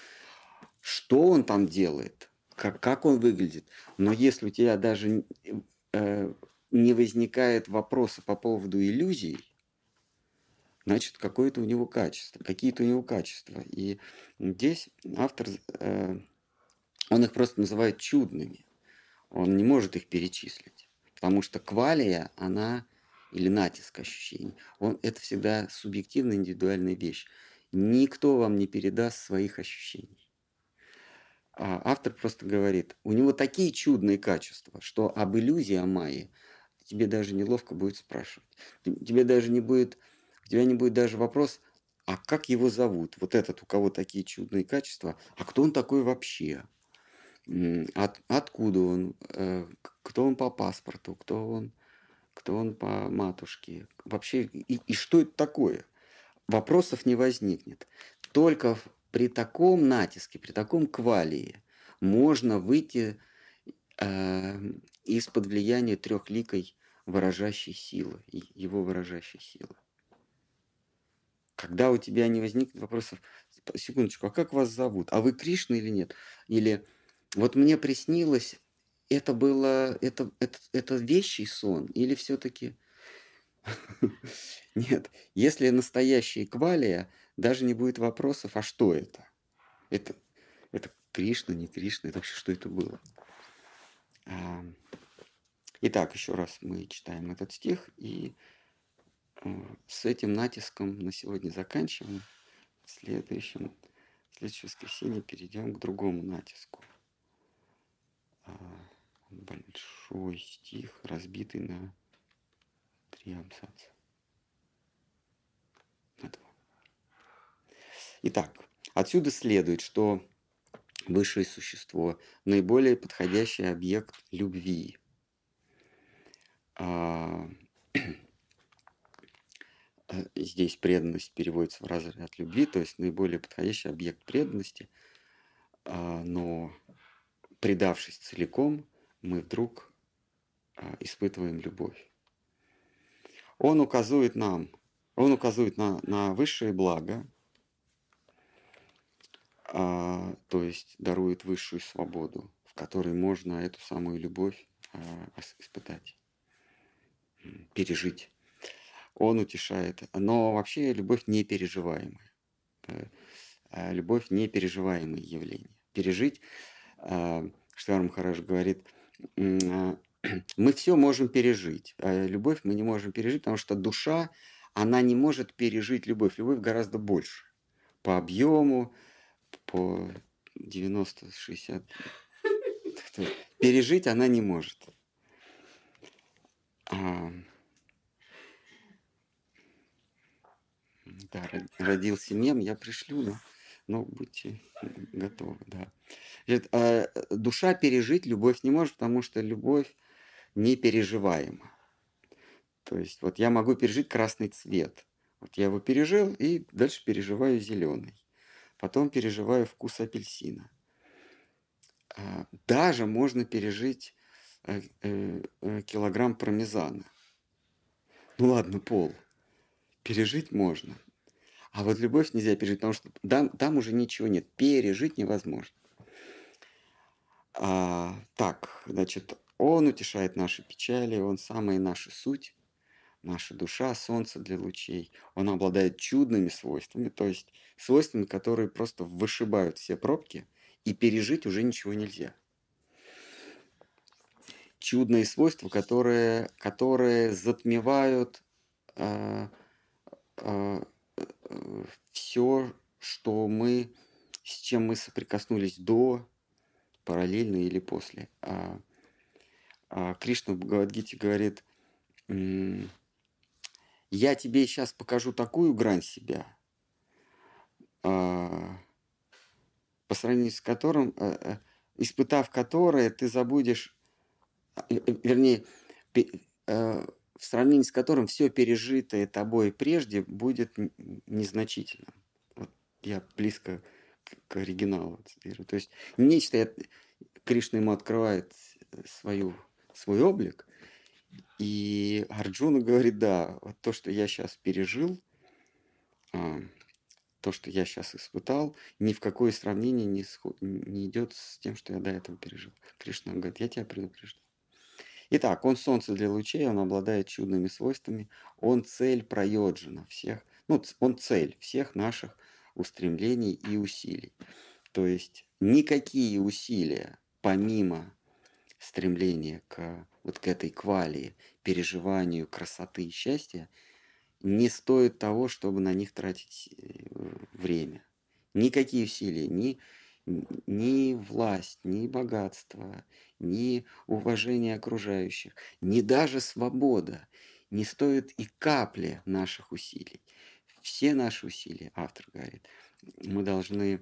что он там делает, как, как он выглядит. Но если у тебя даже э, не возникает вопроса по поводу иллюзий, значит, какое-то у него качество, какие-то у него качества. И здесь автор, э, он их просто называет чудными. Он не может их перечислить. Потому что квалия, она, или натиск ощущений, он, это всегда субъективная, индивидуальная вещь. Никто вам не передаст своих ощущений. А автор просто говорит, у него такие чудные качества, что об иллюзии о Майе тебе даже неловко будет спрашивать. Тебе даже не будет, у тебя не будет даже вопрос, а как его зовут? Вот этот, у кого такие чудные качества, а кто он такой вообще? От, откуда он? Э, кто он по паспорту? Кто он? Кто он по матушке? Вообще, и, и что это такое? Вопросов не возникнет. Только при таком натиске, при таком квалии можно выйти э, из-под влияния трехликой выражающей силы, его выражающей силы. Когда у тебя не возникнет вопросов, секундочку, а как вас зовут? А вы Кришна или нет? Или вот мне приснилось, это было, это, это, это вещий сон или все-таки... Нет, если настоящая квалия, даже не будет вопросов, а что это? Это, это Кришна, не Кришна, это вообще что это было? Итак, еще раз мы читаем этот стих и э, с этим натиском на сегодня заканчиваем. В следующем, в следующее воскресенье перейдем к другому натиску. А, большой стих, разбитый на три абзаца. На два. Итак, отсюда следует, что высшее существо – наиболее подходящий объект любви. А, здесь преданность переводится в разряд любви, то есть наиболее подходящий объект преданности, а, но предавшись целиком, мы вдруг а, испытываем любовь. Он указывает нам, он указывает на, на высшее благо, а, то есть дарует высшую свободу, в которой можно эту самую любовь а, испытать, пережить. Он утешает. Но вообще любовь непереживаемая. Э, а любовь непереживаемое явление. Пережить, а, Штарм говорит, а, мы все можем пережить. А любовь мы не можем пережить, потому что душа, она не может пережить любовь. Любовь гораздо больше. По объему, по 90-60. Пережить она не может. А, да, родился мем, я пришлю, но, но будьте готовы, да. Значит, а, душа пережить любовь не может, потому что любовь непереживаема. То есть вот я могу пережить красный цвет. Вот я его пережил и дальше переживаю зеленый потом переживаю вкус апельсина. А, даже можно пережить э, э, э, килограмм пармезана. Ну ладно, пол. Пережить можно. А вот любовь нельзя пережить, потому что там, там уже ничего нет. Пережить невозможно. А, так, значит, он утешает наши печали, он самая наша суть наша душа, солнце для лучей. Он обладает чудными свойствами, то есть свойствами, которые просто вышибают все пробки, и пережить уже ничего нельзя. Чудные свойства, которые, которые затмевают э, э, э, все, что мы, с чем мы соприкоснулись до, параллельно или после. А, а Кришна в Бхагавадгите говорит, я тебе сейчас покажу такую грань себя, а, по сравнению с которым, э, э, испытав которое, ты забудешь, э, вернее, в сравнении с которым все пережитое тобой прежде будет незначительным. Вот я близко к оригиналу цитирую. То есть нечто, Кришна ему открывает свою, свой облик, и Арджуна говорит, да, вот то, что я сейчас пережил, а, то, что я сейчас испытал, ни в какое сравнение не, сход, не идет с тем, что я до этого пережил. Кришна говорит, я тебя предупреждаю. Итак, он солнце для лучей, он обладает чудными свойствами, он цель проёджина всех, ну, он цель всех наших устремлений и усилий. То есть никакие усилия, помимо стремления к вот к этой квалии, переживанию красоты и счастья, не стоит того, чтобы на них тратить э, время. Никакие усилия, ни, ни власть, ни богатство, ни уважение окружающих, ни даже свобода не стоит и капли наших усилий. Все наши усилия, автор говорит, мы должны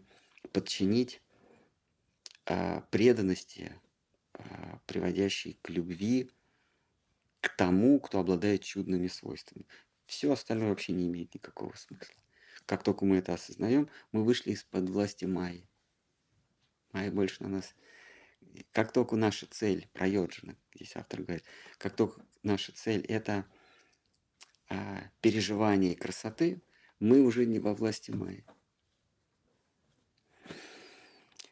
подчинить а, преданности приводящий к любви, к тому, кто обладает чудными свойствами. Все остальное вообще не имеет никакого смысла. Как только мы это осознаем, мы вышли из-под власти Майи. Майя больше на нас... Как только наша цель проеджена, здесь автор говорит, как только наша цель это а, переживание красоты, мы уже не во власти Майи.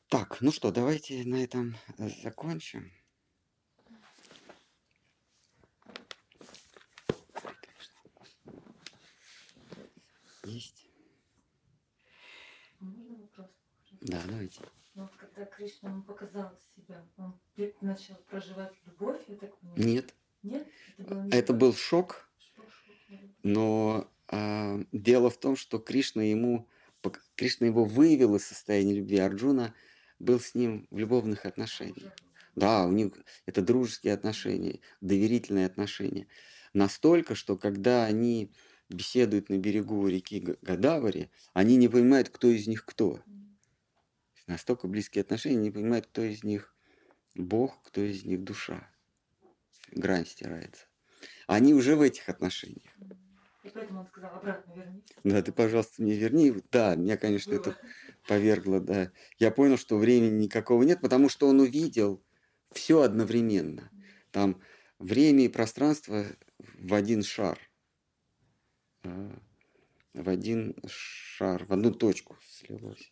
Так, ну что, давайте на этом э, закончим. Есть. Можно вопрос? Да, давайте. Ну, вот когда Кришна ему показал себя, он начал проживать любовь, я так понимаю? Нет, Нет? Это, было не это был шок, шок, любовь? но а, дело в том, что Кришна ему, Кришна его вывел из состояния любви. Арджуна был с ним в любовных отношениях. Да, у них это дружеские отношения, доверительные отношения. Настолько, что когда они беседуют на берегу реки Га- Гадавари, они не понимают, кто из них кто. Настолько близкие отношения, не понимают, кто из них Бог, кто из них душа. Грань стирается. Они уже в этих отношениях. И поэтому он сказал, обратно вернись. Да, ты, пожалуйста, мне верни. Да, меня, конечно, это Было. повергло, да. Я понял, что времени никакого нет, потому что он увидел все одновременно. Там время и пространство в один шар. А, В один шар, в одну точку слилось.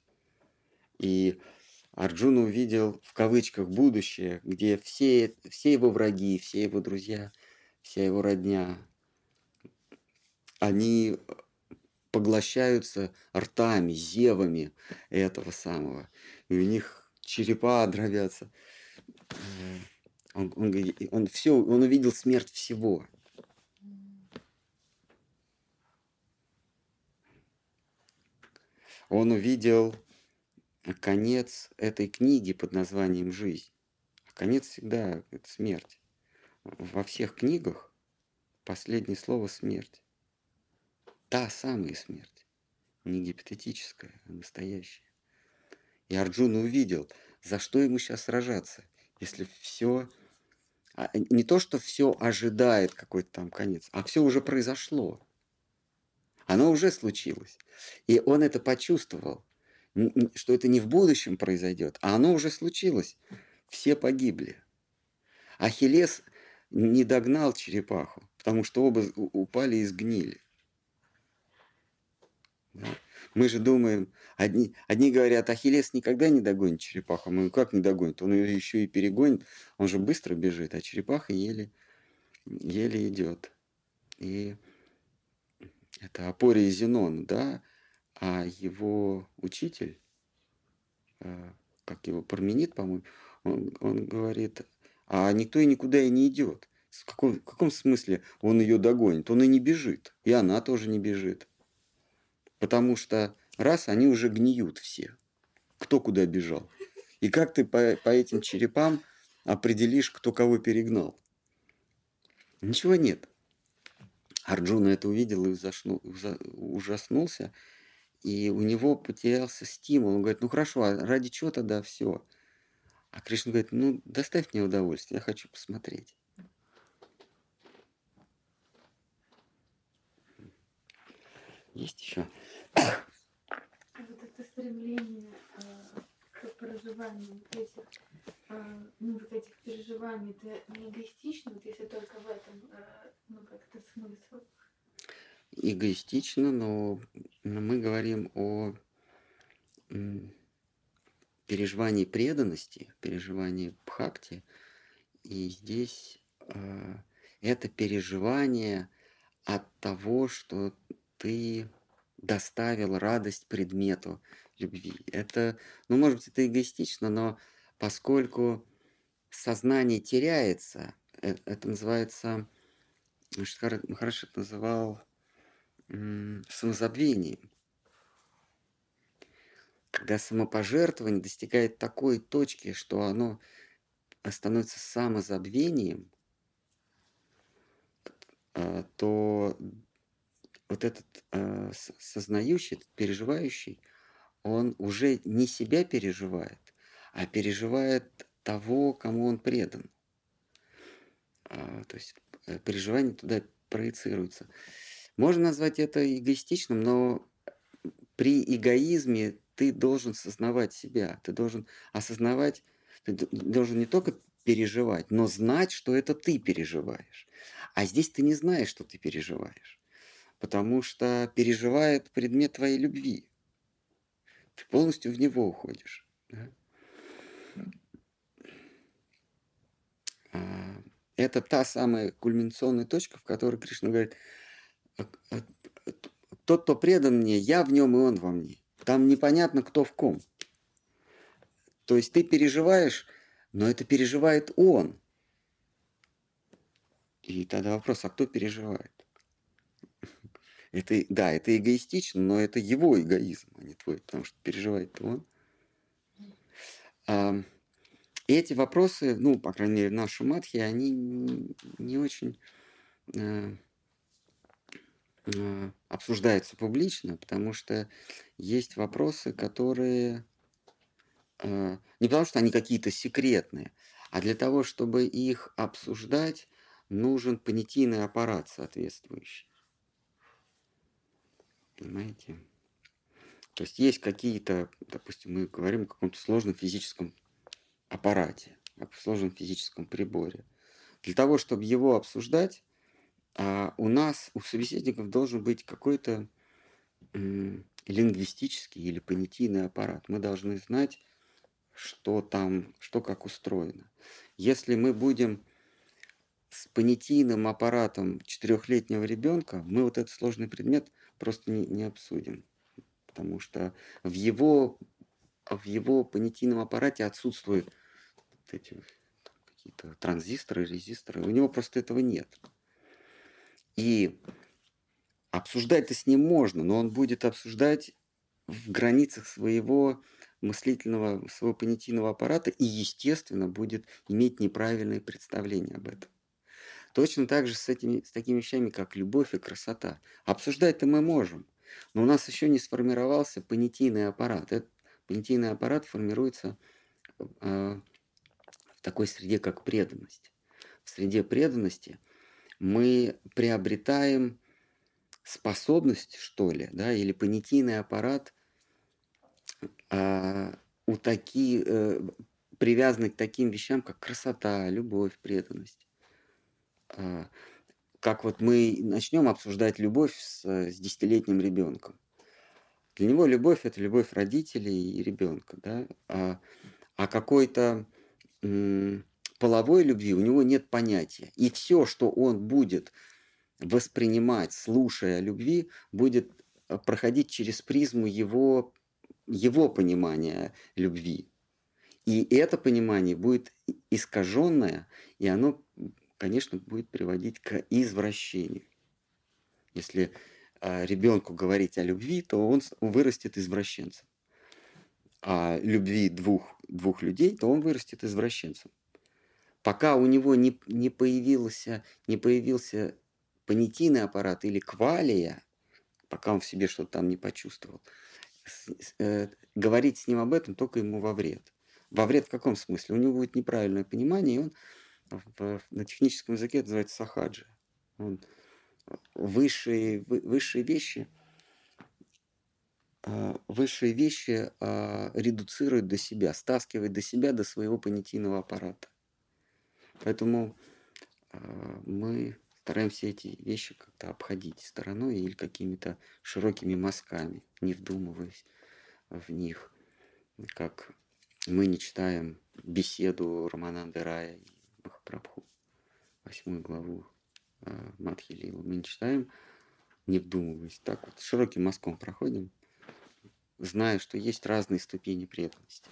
И Арджуна увидел в кавычках будущее, где все, все его враги, все его друзья, вся его родня, они поглощаются ртами, зевами этого самого. И у них черепа дробятся. Э, Он, он, он, все, он увидел смерть всего. Он увидел конец этой книги под названием «Жизнь». А конец всегда это смерть. Во всех книгах последнее слово «смерть». Та самая смерть. Не гипотетическая, а настоящая. И Арджуна увидел, за что ему сейчас сражаться, если все... Не то, что все ожидает какой-то там конец, а все уже произошло. Оно уже случилось. И он это почувствовал, что это не в будущем произойдет, а оно уже случилось. Все погибли. Ахиллес не догнал черепаху, потому что оба упали и сгнили. Да. Мы же думаем, одни, одни говорят, Ахиллес никогда не догонит черепаху. Мы как не догонит? Он ее еще и перегонит. Он же быстро бежит, а черепаха еле, еле идет. И это Апорий Зенон, да, а его учитель, э, как его, Парменид, по-моему, он, он говорит, а никто и никуда и не идет. В каком, в каком смысле он ее догонит? Он и не бежит, и она тоже не бежит. Потому что раз, они уже гниют все. Кто куда бежал. И как ты по, по этим черепам определишь, кто кого перегнал? Ничего нет. Арджуна это увидел и ужасну- ужа- ужаснулся, и у него потерялся стимул. Он говорит, ну хорошо, а ради чего тогда все? А Кришна говорит, ну доставь мне удовольствие, я хочу посмотреть. Есть еще? Вот это стремление э, к проживанию вот этих, э, ну, вот этих переживаний, это не эгоистично, вот если только в этом, э, ну, как-то смысл. Эгоистично, но мы говорим о переживании преданности, переживании бхакти. И здесь э, это переживание от того, что ты доставил радость предмету любви. Это, ну, может быть, это эгоистично, но поскольку сознание теряется, э- это называется, Шкар Махараш это называл самозабвением. Когда самопожертвование достигает такой точки, что оно становится самозабвением, а, то вот этот с- сознающий, этот переживающий, он уже не себя переживает, а переживает того, кому он предан. А, То есть э, переживание туда проецируется. Можно назвать это эгоистичным, но при эгоизме ты должен сознавать себя, ты должен осознавать, ты должен не только переживать, но знать, что это ты переживаешь. А здесь ты не знаешь, что ты переживаешь, потому что переживает предмет твоей любви. Ты полностью в него уходишь. Да? А, это та самая кульминационная точка, в которой Кришна говорит, а, тот, кто предан мне, я в нем, и он во мне. Там непонятно, кто в ком. То есть ты переживаешь, но это переживает он. И тогда вопрос, а кто переживает? Это, да, это эгоистично, но это его эгоизм, а не твой, потому что переживает он. А, эти вопросы, ну, по крайней мере, в нашей матхе, они не, очень э, э, обсуждаются публично, потому что есть вопросы, которые э, не потому что они какие-то секретные, а для того, чтобы их обсуждать, нужен понятийный аппарат соответствующий. Понимаете? То есть есть какие-то, допустим, мы говорим о каком-то сложном физическом аппарате, о сложном физическом приборе. Для того, чтобы его обсуждать, а, у нас, у собеседников должен быть какой-то лингвистический или понятийный аппарат. Мы должны знать, что там, что как устроено. Если мы будем с понятийным аппаратом четырехлетнего ребенка, мы вот этот сложный предмет просто не, не обсудим. Потому что в его, в его понятийном аппарате отсутствуют вот эти какие-то транзисторы, резисторы. У него просто этого нет. И обсуждать-то с ним можно, но он будет обсуждать в границах своего мыслительного, своего понятийного аппарата и, естественно, будет иметь неправильное представление об этом. Точно так же с, этими, с такими вещами, как любовь и красота. Обсуждать-то мы можем, но у нас еще не сформировался понятийный аппарат. Этот понятийный аппарат формируется э, в такой среде, как преданность. В среде преданности мы приобретаем способность, что ли, да, или понятийный аппарат э, у таки, э, привязанный к таким вещам, как красота, любовь, преданность. А, как вот мы начнем обсуждать любовь с, э, с десятилетним ребенком. Для него любовь это любовь родителей и ребенка, да, а, а какой-то половой любви у него нет понятия. И все, что он будет воспринимать, слушая любви, будет э, проходить через призму его, его понимания любви. И это понимание будет искаженное, и оно конечно, будет приводить к извращению. Если а, ребенку говорить о любви, то он вырастет извращенцем. А любви двух, двух людей, то он вырастет извращенцем. Пока у него не, не, появился, не появился понятийный аппарат или квалия, пока он в себе что-то там не почувствовал, э, говорить с ним об этом только ему во вред. Во вред в каком смысле? У него будет неправильное понимание, и он в, на техническом языке это называется сахаджи. Он, высшие, высшие вещи, а, высшие вещи а, редуцирует до себя, стаскивает до себя, до своего понятийного аппарата. Поэтому а, мы стараемся эти вещи как-то обходить стороной или какими-то широкими мазками, не вдумываясь в них. Как мы не читаем беседу Романанды Рая Махапрабху, восьмую главу э, Мадхи Лилу, мы не читаем, не вдумываясь. Так вот, широким мазком проходим, зная, что есть разные ступени преданности.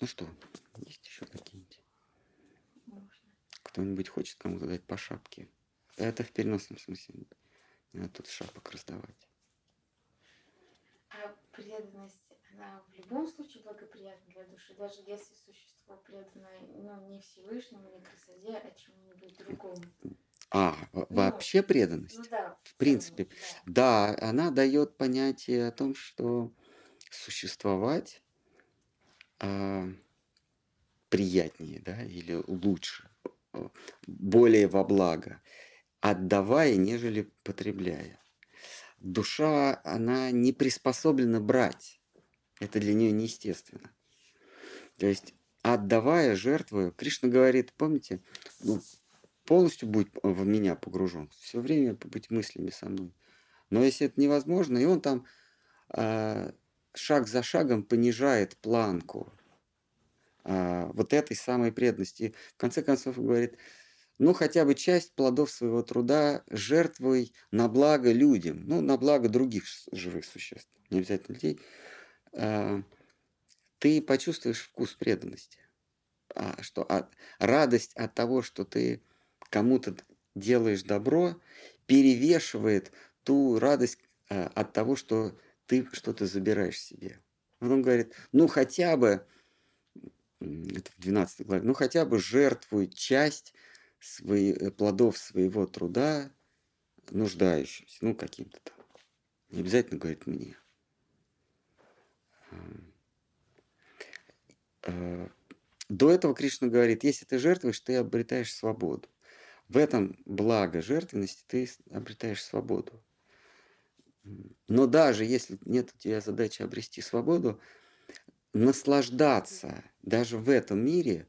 Ну что, есть еще какие-нибудь? Кто-нибудь хочет кому-то дать по шапке? Это в переносном смысле. Не надо тут шапок раздавать. А преданность она в любом случае благоприятна для души, даже если существо предано ну, не Всевышнему, не красоте, а чему-нибудь другому. А, ну, вообще преданность? Ну, да. В принципе. Да. да, она дает понятие о том, что существовать э, приятнее, да, или лучше, более во благо, отдавая, нежели потребляя. Душа, она не приспособлена брать. Это для нее неестественно. То есть, отдавая, жертвуя, Кришна говорит, помните, ну, полностью будь в меня погружен, все время быть мыслями со мной. Но если это невозможно, и он там э, шаг за шагом понижает планку а, вот этой самой преданности. И в конце концов он говорит, ну хотя бы часть плодов своего труда жертвуй на благо людям, ну на благо других живых существ, не обязательно людей, ты почувствуешь вкус преданности. А, что от, радость от того, что ты кому-то делаешь добро, перевешивает ту радость а, от того, что ты что-то забираешь себе. Он говорит, ну хотя бы, это в 12 главе, ну хотя бы жертвуй часть свои, э, плодов своего труда нуждающимся, ну каким-то там. Не обязательно говорит мне. А, до этого Кришна говорит, если ты жертвуешь, ты обретаешь свободу. В этом благо жертвенности ты обретаешь свободу. Но даже если нет у тебя задачи обрести свободу, наслаждаться даже в этом мире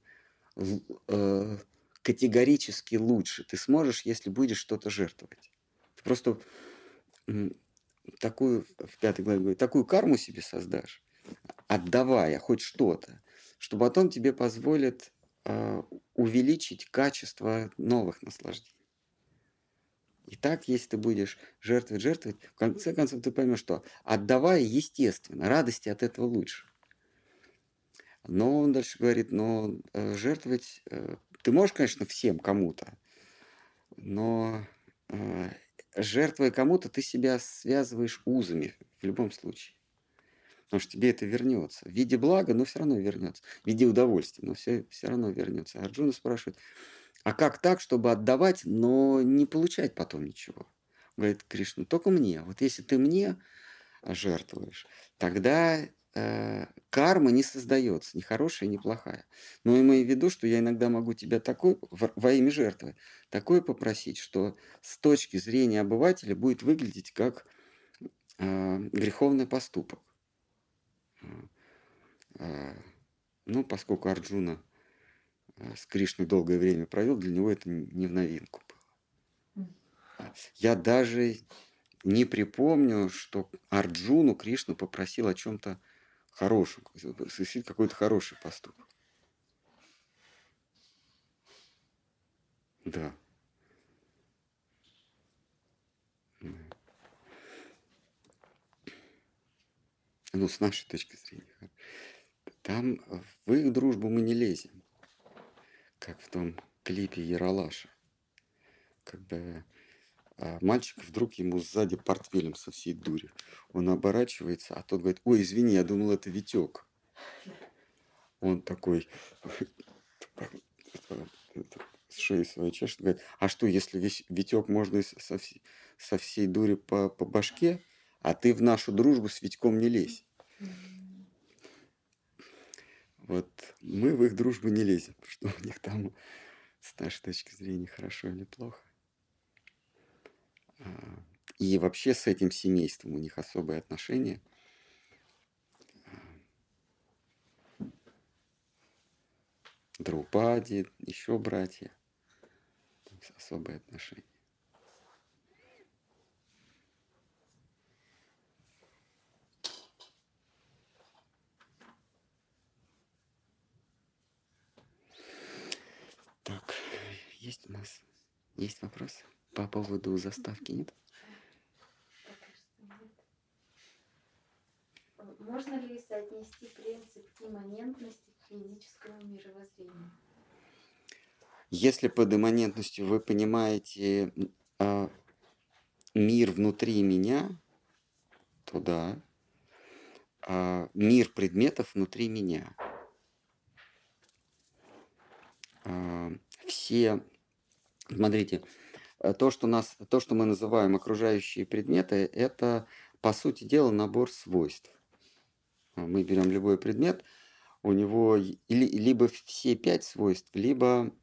э, категорически лучше ты сможешь, если будешь что-то жертвовать. Ты просто такую, в пятой главе говорит, такую карму себе создашь, отдавая хоть что-то, что потом тебе позволит э, увеличить качество новых наслаждений. И так, если ты будешь жертвовать, жертвовать, в конце концов ты поймешь, что отдавая, естественно, радости от этого лучше. Но он дальше говорит, но э, жертвовать э, ты можешь, конечно, всем кому-то, но э, жертвуя кому-то, ты себя связываешь узами в любом случае. Потому что тебе это вернется. В виде блага, но все равно вернется. В виде удовольствия, но все, все равно вернется. Арджуна спрашивает, а как так, чтобы отдавать, но не получать потом ничего? Говорит Кришна, только мне. Вот если ты мне жертвуешь, тогда э, карма не создается, ни хорошая, ни плохая. Но имею в виду, что я иногда могу тебя такой, во имя жертвы, такое попросить, что с точки зрения обывателя будет выглядеть как э, греховный поступок. А, ну, поскольку Арджуна а, с Кришной долгое время провел, для него это не в новинку было. Я даже не припомню, что Арджуну Кришну попросил о чем-то хорошем, совершить какой-то хороший поступок. Да. Ну, с нашей точки зрения, там в их дружбу мы не лезем, как в том клипе Яралаша, когда а мальчик вдруг ему сзади портфелем со всей дури. Он оборачивается, а тот говорит, ой, извини, я думал, это Витек. Он такой с шеи своей чешет, говорит, а что, если весь Витек можно со, со всей дури по, по башке, а ты в нашу дружбу с Витьком не лезь. Вот мы в их дружбу не лезем, что у них там с нашей точки зрения хорошо или плохо. А, и вообще с этим семейством у них особые отношения. Друпади, еще братья. Особые отношения. Так, есть у нас есть вопросы по поводу заставки, нет? Можно ли соотнести принцип имманентности к физическому мировоззрению? Если под имманентностью вы понимаете э, мир внутри меня, то да. Э, мир предметов внутри меня – а, все, смотрите, э, то, что, нас, то, что мы называем окружающие предметы, это, по сути дела, набор свойств. А, мы берем любой предмет, у него либо все пять свойств, либо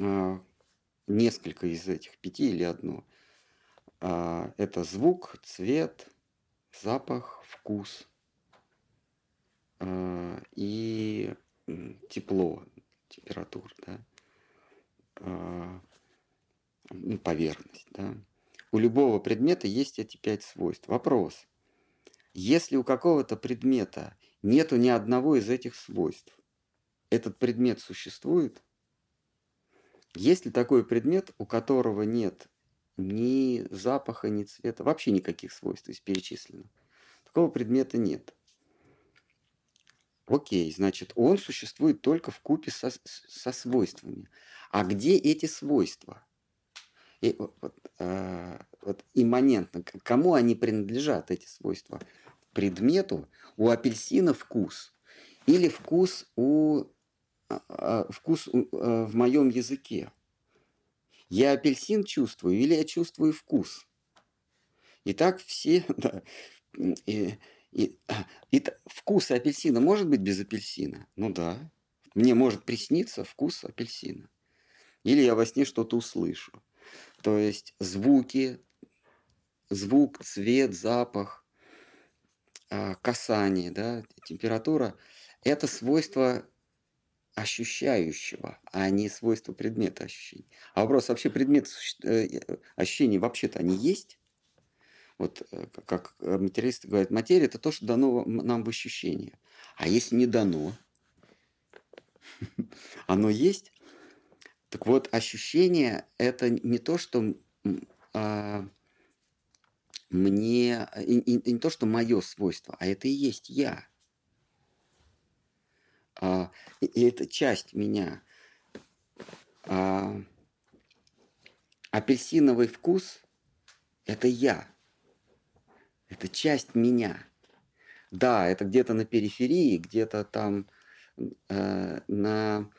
а, несколько из этих пяти или одно. Это звук, цвет, запах, вкус и тепло, температура, да, а, поверхность, да. У любого предмета есть эти пять свойств. Вопрос. Если у какого-то предмета нету ни одного из этих свойств, этот предмет существует? Есть ли такой предмет, у которого нет ни запаха, ни цвета, вообще никаких свойств из перечисленных? Такого предмета нет. Окей, значит, он существует только в купе со, со свойствами. А где эти свойства? И, вот, э, вот имманентно, кому они принадлежат, эти свойства? Предмету, у апельсина вкус. Или вкус у э, вкус у, э, в моем языке. Я апельсин чувствую или я чувствую вкус? И так все, да, и, и, и вкус апельсина может быть без апельсина? Ну да. Мне может присниться вкус апельсина. Или я во сне что-то услышу. То есть звуки, звук, цвет, запах, а, касание, да, температура – это свойство ощущающего, а не свойство предмета ощущений. А вопрос, вообще предмет э, ощущений вообще-то они есть? Вот э, как материалисты говорят, материя – это то, что дано нам в ощущение. А если не дано, оно есть, так вот, ощущение – это не то, что а, мне, и, и, не то, что мое свойство, а это и есть я. А, и, и это часть меня. А, апельсиновый вкус – это я. Это часть меня. Да, это где-то на периферии, где-то там э, на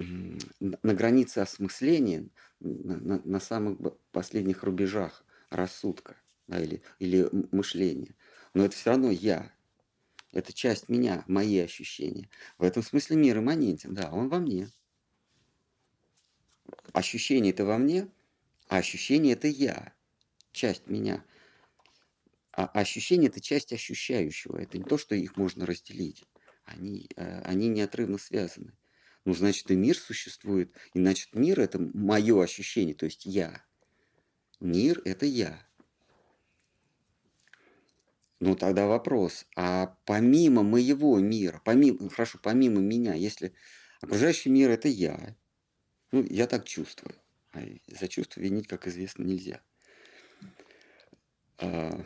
на границе осмысления, на, на, самых последних рубежах рассудка да, или, или мышления. Но это все равно я. Это часть меня, мои ощущения. В этом смысле мир имманентен, да, он во мне. Ощущение это во мне, а ощущение это я, часть меня. А ощущение это часть ощущающего. Это не то, что их можно разделить. Они, э, они неотрывно связаны ну, значит, и мир существует. И, значит, мир – это мое ощущение, то есть я. Мир – это я. Ну, тогда вопрос, а помимо моего мира, помимо, хорошо, помимо меня, если окружающий мир – это я, ну, я так чувствую, а за чувство винить, как известно, нельзя. А,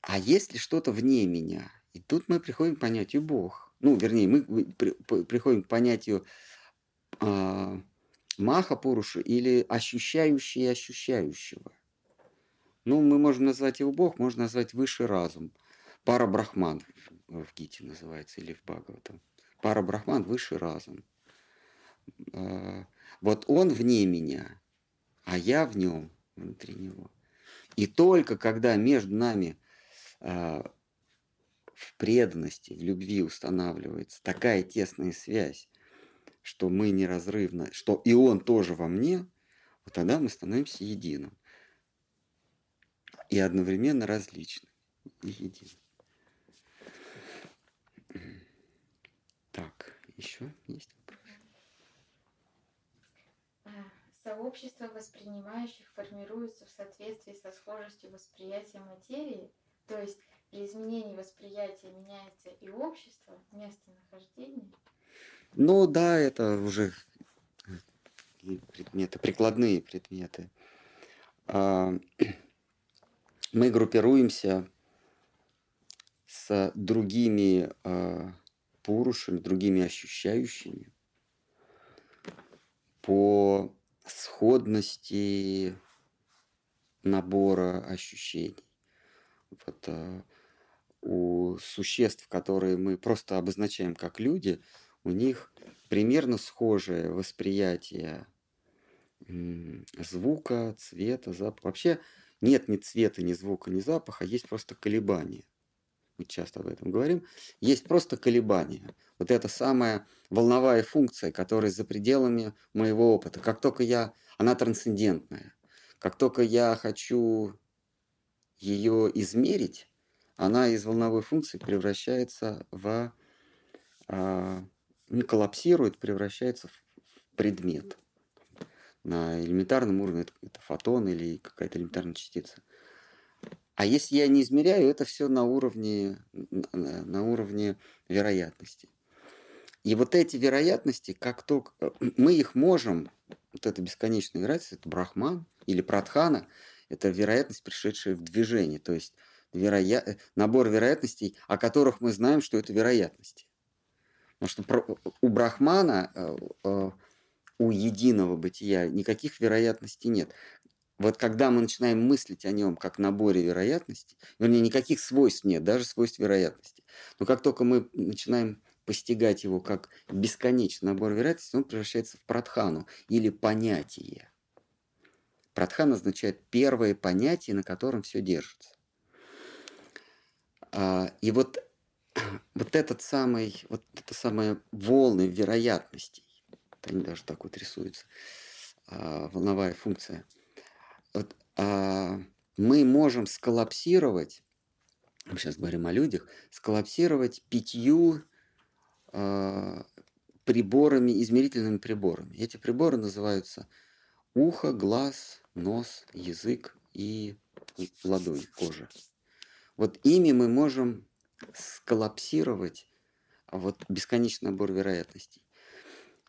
а есть ли что-то вне меня? И тут мы приходим к понятию Бог – ну, вернее, мы приходим к понятию э, маха Пуруши или ощущающий ощущающего. Ну, мы можем назвать его Бог, можно назвать высший разум. Пара Брахман в Гите называется, или в Бхагаватам. Пара Брахман – высший разум. Э, вот он вне меня, а я в нем, внутри него. И только когда между нами э, в преданности, в любви устанавливается такая тесная связь, что мы неразрывно, что и он тоже во мне, вот тогда мы становимся единым. И одновременно различны. И единым. Так, еще есть вопрос? А, сообщество воспринимающих формируется в соответствии со схожестью восприятия материи, то есть при изменении восприятия меняется и общество, местонахождение? Ну да, это уже предметы, прикладные предметы. А, мы группируемся с другими а, пурушами, другими ощущающими по сходности набора ощущений. Вот, а, у существ, которые мы просто обозначаем как люди, у них примерно схожее восприятие звука, цвета, запаха. Вообще нет ни цвета, ни звука, ни запаха, есть просто колебания. Мы часто об этом говорим. Есть просто колебания. Вот это самая волновая функция, которая за пределами моего опыта. Как только я... Она трансцендентная. Как только я хочу ее измерить, она из волновой функции превращается в... А, не коллапсирует, превращается в предмет. На элементарном уровне это, это фотон или какая-то элементарная частица. А если я не измеряю, это все на уровне, на уровне вероятности. И вот эти вероятности, как только э, мы их можем, вот эта бесконечная вероятность, это брахман или пратхана, это вероятность, пришедшая в движение, то есть вероя... Э, набор вероятностей, о которых мы знаем, что это вероятности. Потому что у брахмана, э, у единого бытия никаких вероятностей нет. Вот когда мы начинаем мыслить о нем как наборе вероятностей, вернее, никаких свойств нет, даже свойств вероятности. Но как только мы начинаем постигать его как бесконечный набор вероятностей, он превращается в пратхану или понятие. Пратхан означает первое понятие, на котором все держится. А, и вот, вот этот самый, вот это самые волны вероятностей, вот они даже так вот рисуются, а, волновая функция, вот, а, мы можем сколлапсировать, мы сейчас говорим о людях, сколлапсировать пятью приборами, измерительными приборами. Эти приборы называются ухо, глаз, нос, язык и ладонь, кожа. Вот ими мы можем сколлапсировать вот бесконечный набор вероятностей.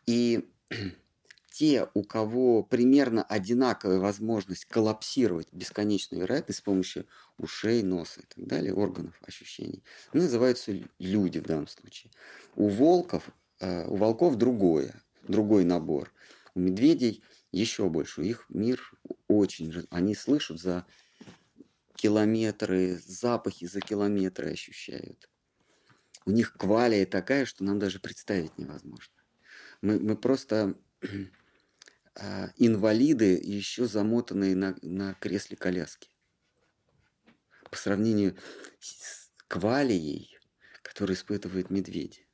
И те, у кого примерно одинаковая возможность коллапсировать бесконечную вероятность с помощью ушей, носа и так далее, органов ощущений, называются люди в данном случае. У волков, э, у волков другое, другой набор. У медведей еще больше. У них мир очень... Они слышат за километры, запахи за километры ощущают. У них квалия такая, что нам даже представить невозможно. Мы, мы просто э, инвалиды, еще замотанные на, на кресле коляски. По сравнению с квалией, которую испытывают медведи.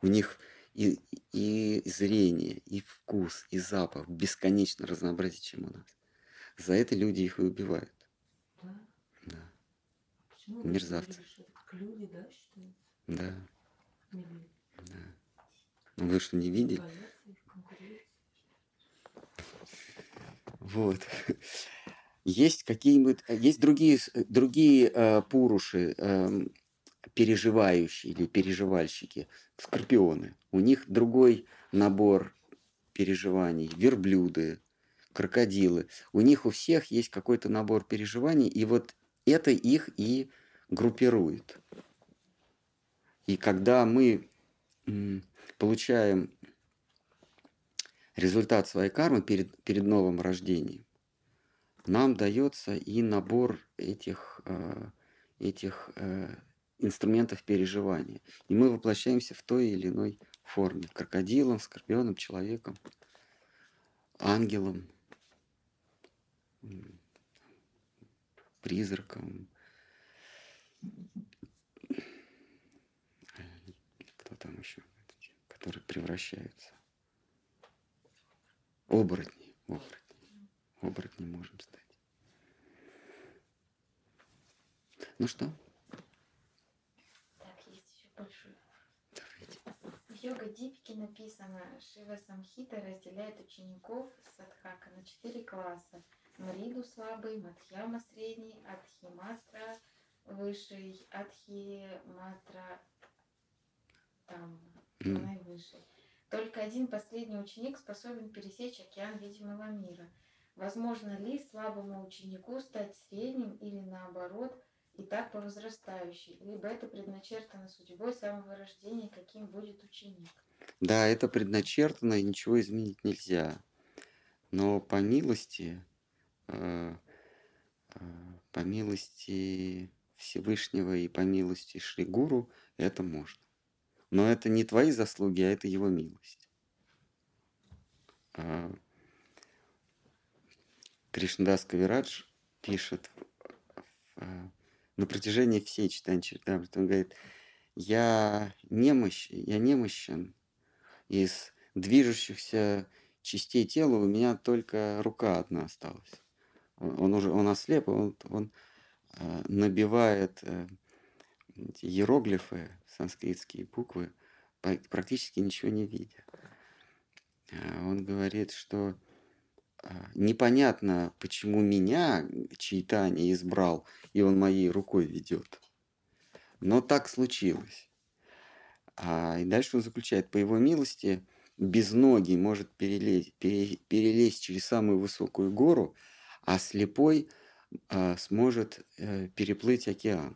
У них и, и зрение, и вкус, и запах бесконечно разнообразнее, чем у нас. За это люди их и убивают. Да? Да. Почему Мерзавцы. Люди, да, считают? Да. Или да. Ну вы что, не конкуренции? Вот. Есть какие-нибудь, есть другие, с- другие э, пуруши, эм, переживающие или переживальщики, скорпионы. У них другой набор переживаний. Верблюды, крокодилы. У них у всех есть какой-то набор переживаний, и вот это их и группирует. И когда мы получаем результат своей кармы перед, перед новым рождением, нам дается и набор этих, э, этих э, инструментов переживания. И мы воплощаемся в той или иной форме. Крокодилом, скорпионом, человеком, ангелом, призраком. Кто там еще? Которые превращаются. Оборотни. Оборотни. Оборотни можем стать. Ну что, Так, есть еще большой. В йога Дипике написано, Шива Самхита разделяет учеников садхака на четыре класса. Мриду слабый, Мадхьяма средний, Адхиматра высший, Адхиматра там наивысший. Только один последний ученик способен пересечь океан видимого мира. Возможно ли слабому ученику стать средним или наоборот, и так по возрастающей, либо это предначертано судьбой самого рождения, каким будет ученик. Да, это предначертано, и ничего изменить нельзя. Но по милости, по милости Всевышнего и по милости Шри Гуру это можно. Но это не твои заслуги, а это его милость. А, Кришнадас Кавирадж пишет э, на протяжении всей читания он говорит, я немощ, я немощен, из движущихся частей тела у меня только рука одна осталась. Он уже, он ослеп, он, он э, набивает э, иероглифы, санскритские буквы, практически ничего не видя. А Он говорит, что а, непонятно, почему меня Чайтани избрал, и он моей рукой ведет. Но так случилось. А и дальше он заключает, по его милости, без ноги может перелезть, пере- перелезть через самую высокую гору, а слепой а, сможет э, переплыть океан.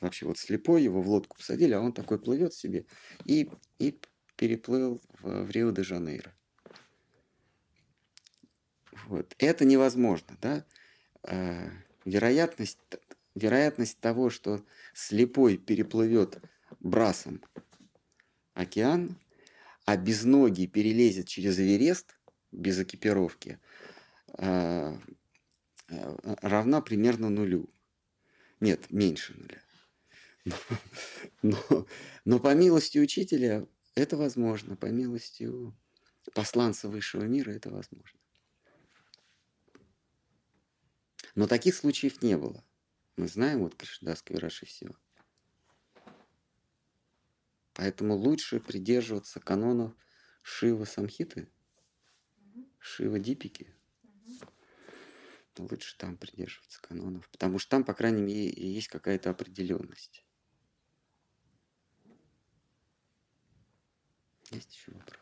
Вообще вот слепой, его в лодку посадили, а он такой плывет себе и, и переплыл в, в Рио-де-Жанейро. Вот. Это невозможно, да? Э, вероятность, вероятность того, что слепой переплывет брасом океан, а без ноги перелезет через Эверест без экипировки, э, э, равна примерно нулю. Нет, меньше нуля. Но, но, но по милости учителя это возможно, по милости посланца высшего мира это возможно. Но таких случаев не было. Мы знаем вот Кришнадас Кавираши все. Поэтому лучше придерживаться канонов Шива Самхиты, Шива Дипики. Лучше там придерживаться канонов, потому что там, по крайней мере, есть какая-то определенность. Есть еще вопрос?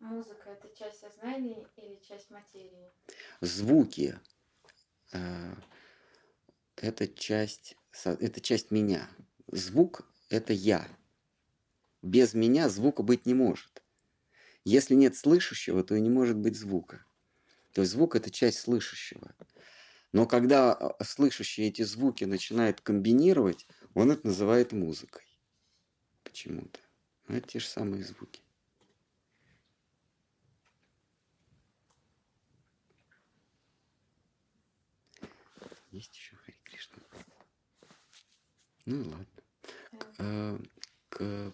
Музыка это часть сознания или часть материи? Звуки э, это часть, это часть меня. Звук это я. Без меня звука быть не может. Если нет слышащего, то и не может быть звука. То есть звук это часть слышащего. Но когда э, слышащий эти звуки начинает комбинировать, он это называет музыкой. Почему-то. Но это те же самые звуки. Есть еще Хари Кришна. Ну ладно. К, э,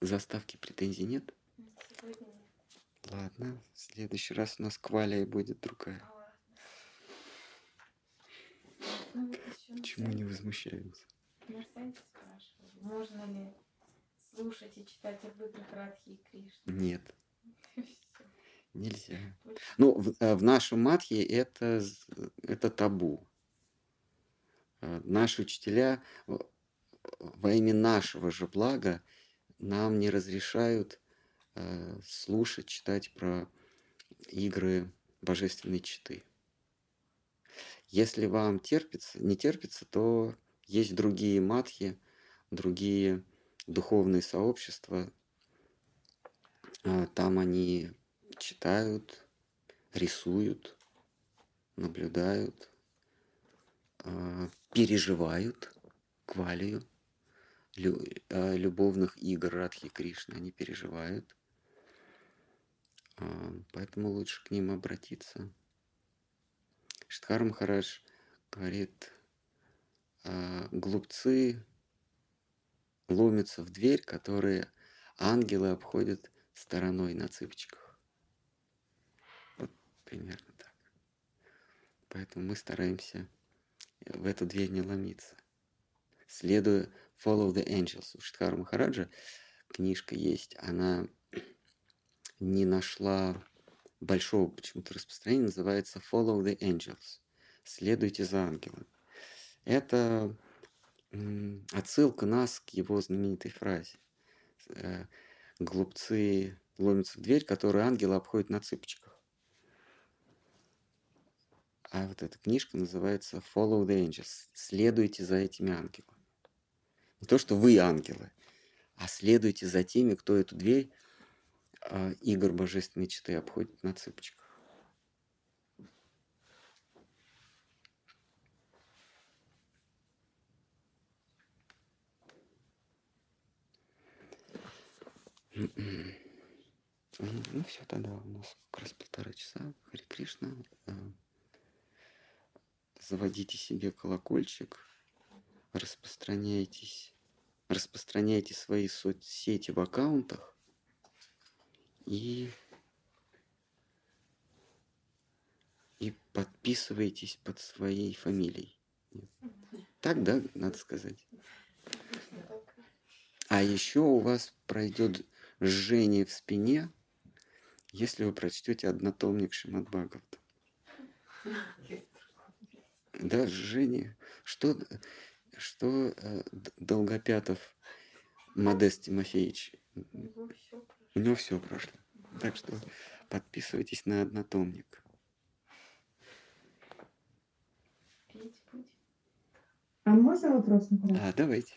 к заставке претензий нет? Ладно. В следующий раз у нас квалия будет другая. Ну, Почему не возмущаются? Мерседес спрашивали, можно ли слушать и читать об играх Радхи и Кришны? Нет, нельзя. Ну, в, э, в нашем матхе это, это табу. Э, Наши учителя в- во имя нашего же блага нам не разрешают э, слушать, читать про игры божественной читы. Если вам терпится, не терпится, то есть другие матхи, другие духовные сообщества. А, Там они читают, рисуют, наблюдают, а, переживают квалию а, любовных игр Радхи Кришны. Они переживают. Поэтому лучше к ним обратиться. Штхар Махарадж говорит, а, глупцы ломятся в дверь, которые ангелы обходят стороной на цыпочках. Вот примерно так. Поэтому мы стараемся в эту дверь не ломиться. Следуя Follow the Angels. У Штхара Махараджа книжка есть. Она не нашла большого почему-то распространения. Называется Follow the Angels. Следуйте за ангелами. Это отсылка нас к его знаменитой фразе. Э, Глупцы ломятся в дверь, которую ангелы обходят на цыпочках. А вот эта книжка называется Follow the Angels. Следуйте за этими ангелами. Не то, что вы ангелы, а следуйте за теми, кто эту дверь а, игр божественной читы обходит на цыпочках. М, Ну все, тогда у нас как раз полтора часа. Хари Кришна. э, Заводите себе колокольчик, распространяйтесь, распространяйте свои соцсети в аккаунтах и и подписывайтесь под своей фамилией. Так, да, надо сказать. А еще у вас пройдет жжение в спине, если вы прочтете однотомник Шимат Бхагавата. Да, жжение. Что что э, Долгопятов Модест Тимофеевич, У него все у него все прошло. Так что подписывайтесь на однотомник. Пить будем. А можно вопрос, Николай? А, давайте.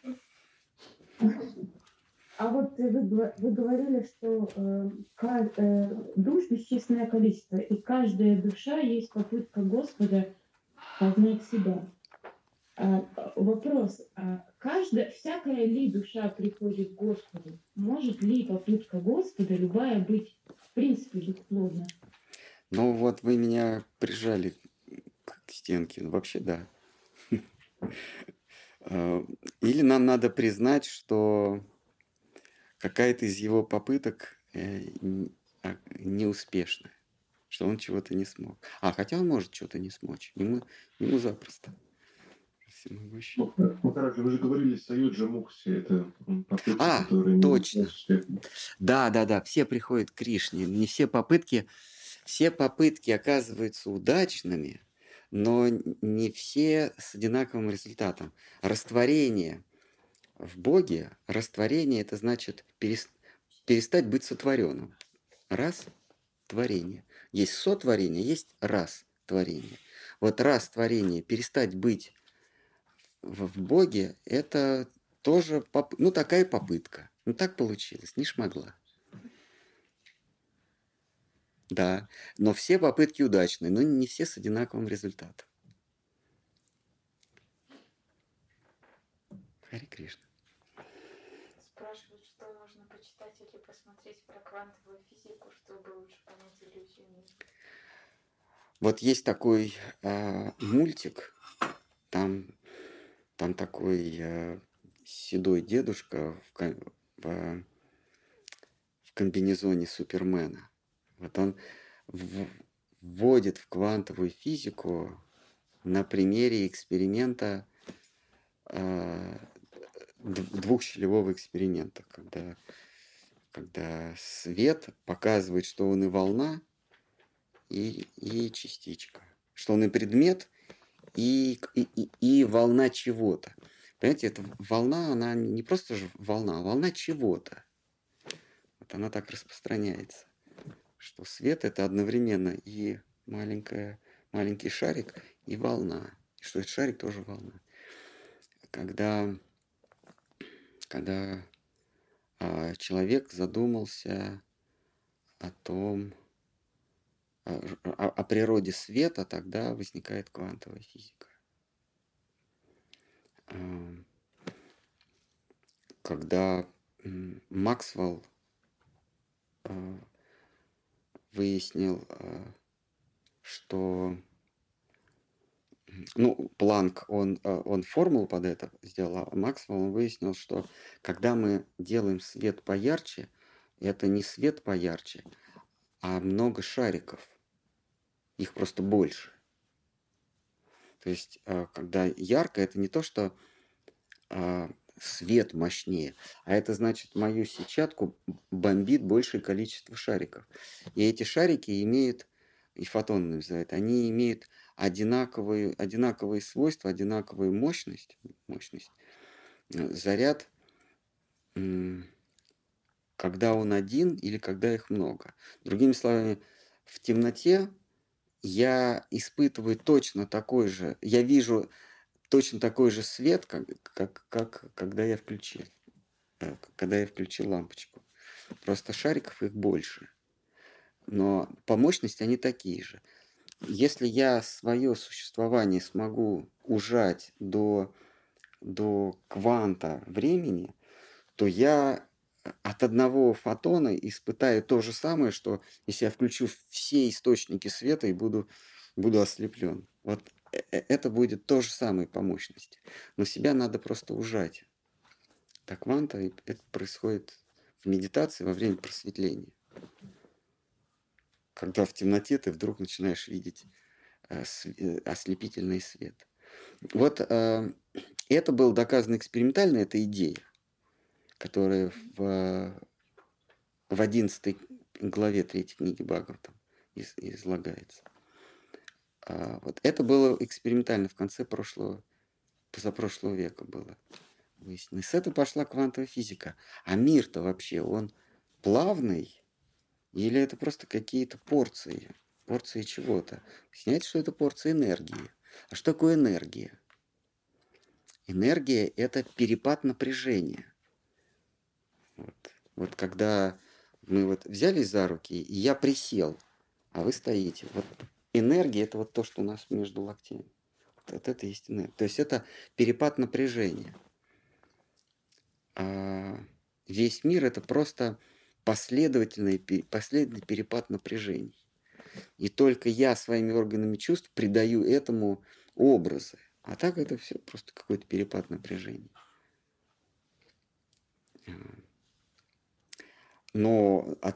А вот вы, вы говорили, что э, ка- э, душ бесчисленное количество, и каждая душа есть попытка Господа познать себя. А, вопрос, а каждая, всякая ли душа приходит к Господу? Может ли попытка Господа любая быть в принципе бесплодна? Ну вот вы меня прижали к стенке. Ну, Вообще да. Э, Или нам надо признать, что какая-то из его попыток э, а, неуспешная, что он чего-то не смог. А, хотя он может что-то не смочь. Ему, ему запросто. Всемогущий. Ну, Махарадж, вы же говорили Саюджа Мукси, это попытки, А, которые... точно. Да, да, да, все приходят к Кришне. Не все попытки, все попытки оказываются удачными, но не все с одинаковым результатом. Растворение в Боге, растворение это значит перес- перестать быть сотворенным. Раз творение. Есть сотворение, есть раз творение. Вот раз творение, перестать быть в, Боге, это тоже, поп- ну, такая попытка. Ну, так получилось, не шмогла. Да, но все попытки удачные, но не все с одинаковым результатом. Хари Кришна. Спрашивают, что можно почитать или посмотреть про квантовую физику, чтобы лучше понять иллюзионизм. Вот есть такой а, мультик, там, там такой а, седой дедушка в, ко- в, в комбинезоне Супермена. Вот он в- вводит в квантовую физику на примере эксперимента д- двухщелевого эксперимента, когда, когда свет показывает, что он и волна, и, и частичка. Что он и предмет, и, и- и волна чего-то. Понимаете, эта волна, она не просто же волна, а волна чего-то. Вот она так распространяется, что свет это одновременно и маленькая, маленький шарик, и волна. И что этот шарик тоже волна. Когда, когда а, человек задумался о том, о, о- о природе света, тогда возникает квантовая физика. Когда Максвелл а, выяснил, а, что ну, Планк, он, а, он формулу под это сделал, а Максвелл он выяснил, что когда мы делаем свет поярче, это не свет поярче, а много шариков. Их просто больше. То есть, а, когда ярко, это не то, что а, свет мощнее, а это значит, мою сетчатку бомбит большее количество шариков. И эти шарики имеют, и фотоны называют, они имеют одинаковые, одинаковые свойства, одинаковую мощность, мощность. Э, Заряд, когда он один или когда их много. Другими словами, в темноте я испытываю точно такой же, я вижу точно такой же свет, как, как, как когда я включил, э, когда я включил лампочку. Просто шариков их больше. Но по мощности они такие же. Если я свое существование смогу ужать до, до кванта времени, то я от одного фотона испытаю то же самое, что если я включу все источники света и буду, буду ослеплен. Вот э- э- это будет то же самое по мощности. Но себя надо просто ужать до кванта, и это происходит в медитации во время просветления. Когда в темноте ты вдруг начинаешь видеть э, ослепительный свет. Вот это было доказано экспериментально, эта идея, которая в, в 11 главе третьей книги Бхагаватам из- излагается. А, вот это было экспериментально в конце прошлого позапрошлого века было выяснено. И с этого пошла квантовая физика. А мир-то вообще, он плавный или это просто какие-то порции? Порции чего-то. Снять, что это порция энергии. А что такое энергия? Энергия – это перепад напряжения. Вот. вот когда мы вот взялись за руки, и я присел, а вы стоите. Вот энергия – это вот то, что у нас между локтями. Вот это есть. То есть это перепад напряжения. А весь мир – это просто последовательный, последовательный перепад напряжений. И только я своими органами чувств придаю этому образы. А так это все просто какой-то перепад напряжения. Но от,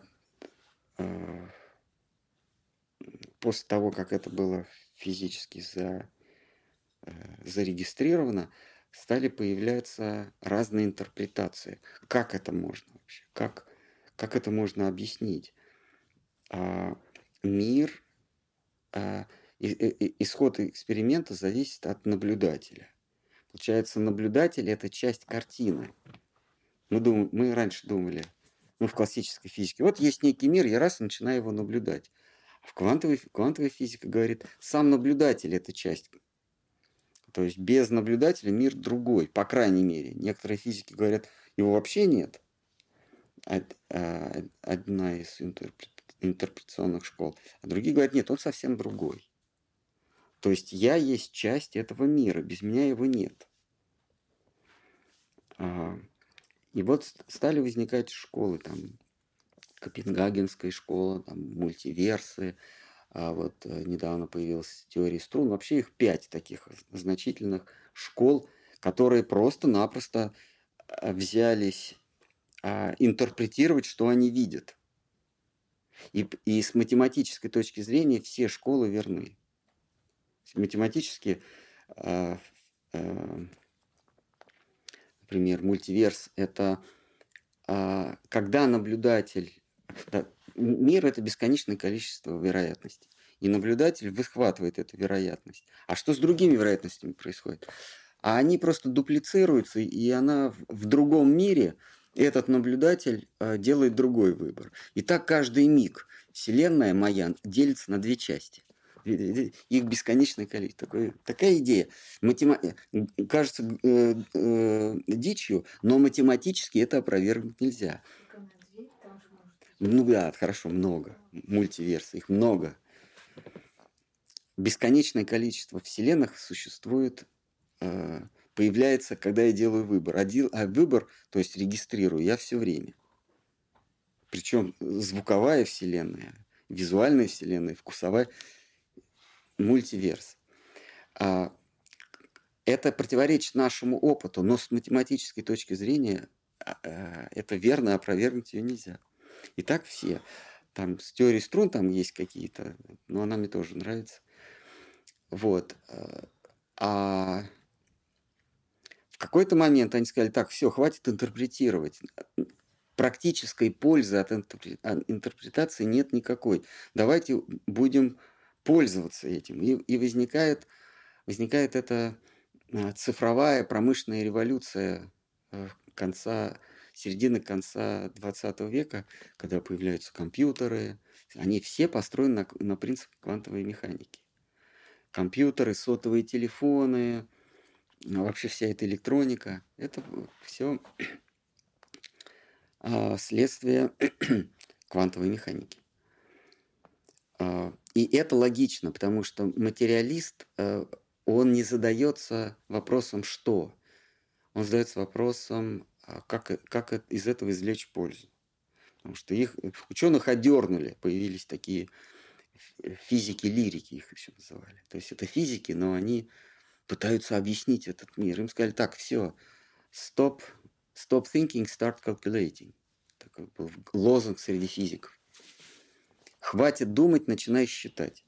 э, после того, как это было физически за, э, зарегистрировано, стали появляться разные интерпретации. Как это можно вообще? Как, как это можно объяснить? А, мир, а, и, исход эксперимента зависит от наблюдателя. Получается, наблюдатель – это часть картины. Мы, дум, мы раньше думали, ну, в классической физике, вот есть некий мир, я раз начинаю его наблюдать. А в квантовой, квантовой физике говорит, сам наблюдатель – это часть то есть без наблюдателя мир другой, по крайней мере. Некоторые физики говорят, его вообще нет. А, одна из интерпретационных школ. А другие говорят, нет, он совсем другой. То есть я есть часть этого мира, без меня его нет. И вот стали возникать школы, там, Копенгагенская школа, там, мультиверсы, а вот э, недавно появилась теория струн. Вообще их пять таких значительных школ, которые просто-напросто э, взялись а, интерпретировать, что они видят. И, и с математической точки зрения все школы верны. Математически, а, а, например, мультиверс – это а, когда наблюдатель мир – это бесконечное количество вероятностей. И наблюдатель выхватывает эту вероятность. А что с другими вероятностями происходит? А они просто дуплицируются, и она в другом мире, этот наблюдатель э, делает другой выбор. И так каждый миг Вселенная моя делится на две части. Их бесконечное количество. Такое, такая идея. Матема... Кажется э, э, дичью, но математически это опровергнуть нельзя. Ну да, хорошо, много. Мультиверсы, их много. Бесконечное количество вселенных существует, э, появляется, когда я делаю выбор. Один, а выбор, то есть регистрирую, я все время. Причем звуковая вселенная, визуальная вселенная, вкусовая, мультиверс. А, это противоречит нашему опыту, но с математической точки зрения а, а, это верно, опровергнуть ее нельзя. И так все. Там с теорией струн там есть какие-то, но она мне тоже нравится. Вот. Э, а в какой-то момент они сказали, так, все, хватит интерпретировать. Практической пользы от интерпретации нет никакой. Давайте будем пользоваться этим. И, и возникает, возникает эта э, цифровая промышленная революция э, конца середины конца 20 века, когда появляются компьютеры, они все построены на, на принципе квантовой механики. Компьютеры, сотовые телефоны, ну, вообще вся эта электроника, это все а, следствие квантовой механики. А, и это логично, потому что материалист, э, он не задается вопросом «что?», он задается вопросом а как, как из этого извлечь пользу. Потому что их ученых одернули, появились такие физики-лирики, их еще называли. То есть это физики, но они пытаются объяснить этот мир. Им сказали, так, все, stop, stop thinking, start calculating. Такой был лозунг среди физиков. Хватит думать, начинай считать.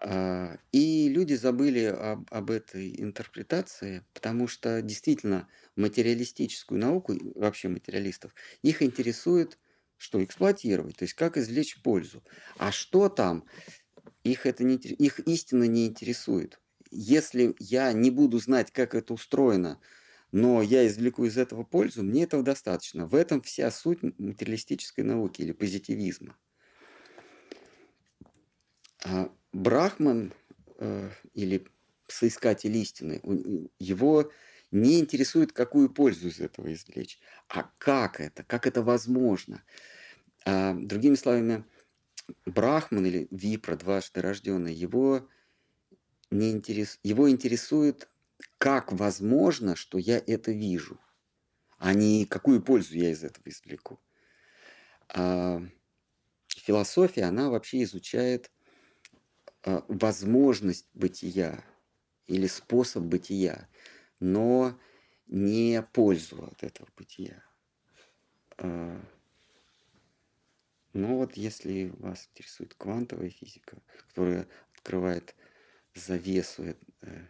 А, и люди забыли об, об этой интерпретации, потому что действительно материалистическую науку, вообще материалистов, их интересует, что эксплуатировать, то есть как извлечь пользу. А что там, их, это не, их истинно не интересует. если я не буду знать, как это устроено, но я извлеку из этого пользу, мне этого достаточно. В этом вся суть материалистической науки или позитивизма. А Брахман э, или соискатель истины, его не интересует, какую пользу из этого извлечь, а как это, как это возможно. А, другими словами, Брахман или Випра, дважды рожденный, его, не интерес... его интересует, как возможно, что я это вижу, а не какую пользу я из этого извлеку. А философия, она вообще изучает а, возможность бытия или способ бытия, но не пользу от этого бытия. А, но вот если вас интересует квантовая физика, которая открывает завесу, э,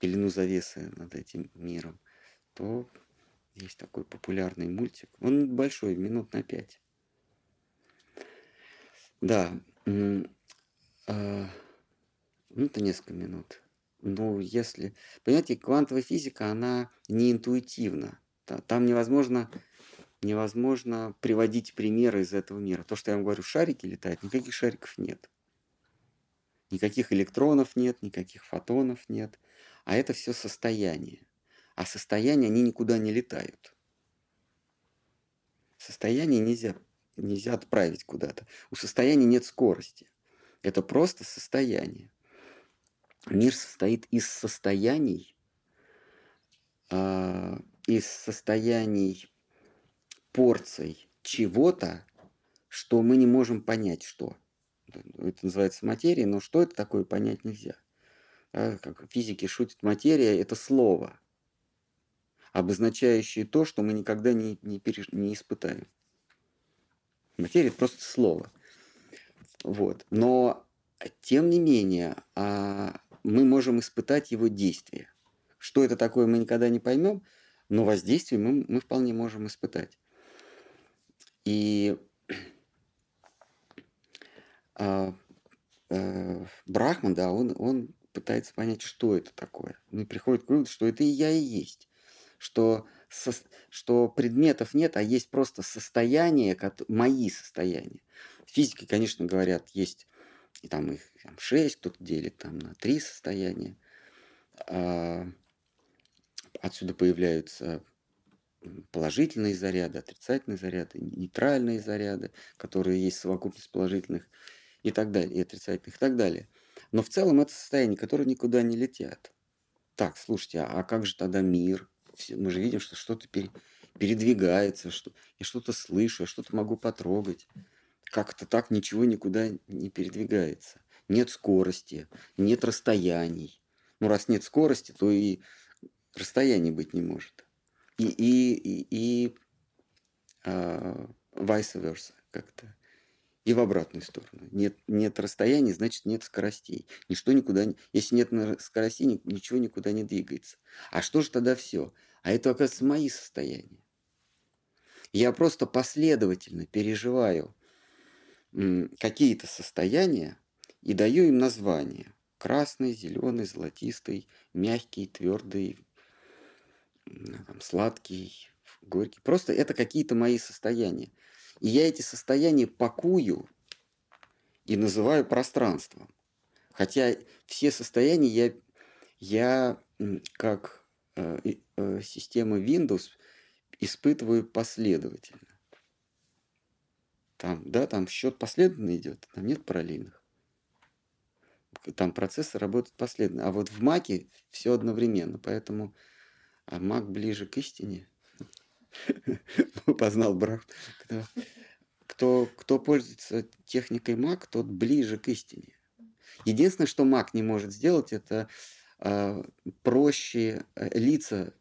пелену завесы над этим миром, то есть такой популярный мультик. Он большой, минут на пять. Да. А, ну, это несколько минут. Ну, если... Понимаете, квантовая физика, она не интуитивна. Там невозможно, невозможно приводить примеры из этого мира. То, что я вам говорю, шарики летают, никаких шариков нет. Никаких электронов нет, никаких фотонов нет. А это все состояние. А состояния, они никуда не летают. Состояние нельзя, нельзя отправить куда-то. У состояния нет скорости. Это просто состояние. Мир состоит из состояний, э, из состояний порций чего-то, что мы не можем понять, что. Это называется материя, но что это такое, понять нельзя. А, как физики шутят, материя – это слово, обозначающее то, что мы никогда не, не, переж... не испытаем. Материя – это просто слово. Вот. Но, тем не менее, а, мы можем испытать его действие. Что это такое, мы никогда не поймем, но воздействие мы, мы вполне можем испытать. И а, а, Брахман, да, он, он пытается понять, что это такое. Он приходит к выводу, что это и я и есть. Что, со, что предметов нет, а есть просто состояния, как, мои состояния. Физики, конечно, говорят, есть и там их там, шесть, кто-то делит там на три состояния. А, отсюда появляются положительные заряды, отрицательные заряды, нейтральные заряды, которые есть совокупность положительных и так далее, и отрицательных и так далее. Но в целом это состояние, которые никуда не летят. Так, слушайте, а, а как же тогда мир? Мы же видим, что что-то передвигается, что я что-то слышу, я что-то могу потрогать как-то так ничего никуда не передвигается. Нет скорости, нет расстояний. Ну, раз нет скорости, то и расстояний быть не может. И, и, и, и а, vice versa как-то. И в обратную сторону. Нет, нет расстояний, значит нет скоростей. Ничто никуда не... Если нет скоростей, ничего никуда не двигается. А что же тогда все? А это, оказывается, мои состояния. Я просто последовательно переживаю какие-то состояния и даю им название. Красный, зеленый, золотистый, мягкий, твердый, там, сладкий, горький. Просто это какие-то мои состояния. И я эти состояния пакую и называю пространством. Хотя все состояния я, я как э, э, система Windows испытываю последовательно. Там, да, там счет последовательно идет, там нет параллельных. Там процессы работают последовательно. А вот в Маке все одновременно, поэтому Мак ближе к истине. Познал брак. Кто, кто пользуется техникой Мак, тот ближе к истине. Единственное, что Мак не может сделать, это э, проще э, лица,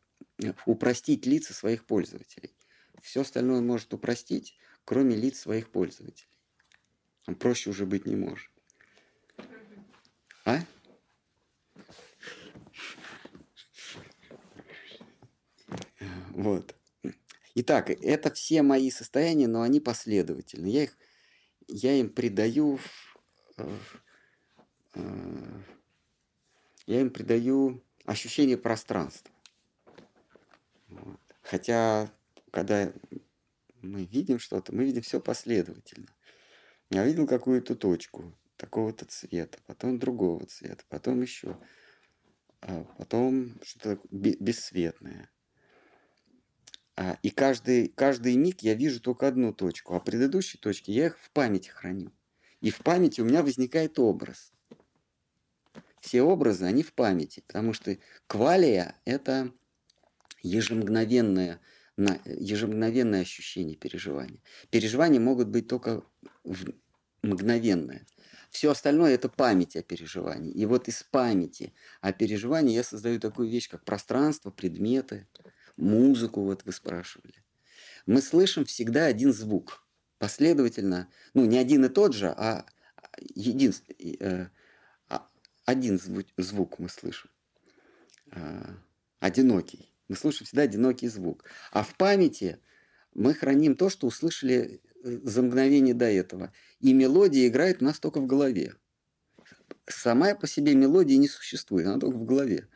упростить лица своих пользователей. Все остальное может упростить, кроме лиц своих пользователей. Он проще уже быть не может. А? Вот. Итак, это все мои состояния, но они последовательны. Я, их, я им придаю... Э, я им придаю ощущение пространства. Хотя, когда мы видим что-то, мы видим все последовательно. Я видел какую-то точку такого-то цвета, потом другого цвета, потом еще, а потом что-то бесцветное. А, и каждый, каждый миг я вижу только одну точку, а предыдущие точки я их в памяти храню. И в памяти у меня возникает образ. Все образы, они в памяти, потому что квалия – это ежемгновенное, ежемгновенное ощущение переживания. Переживания могут быть только мгновенное. Все остальное – это память о переживании. И вот из памяти о переживании я создаю такую вещь, как пространство, предметы – музыку, вот вы спрашивали. Мы слышим всегда один звук. Последовательно, ну, не один и тот же, а един, э, а, один звук, мы слышим. Э, одинокий. Мы слышим всегда одинокий звук. А в памяти мы храним то, что услышали э, за мгновение до этого. И мелодия играет у нас только в голове. Сама по себе мелодия не существует, она только в голове.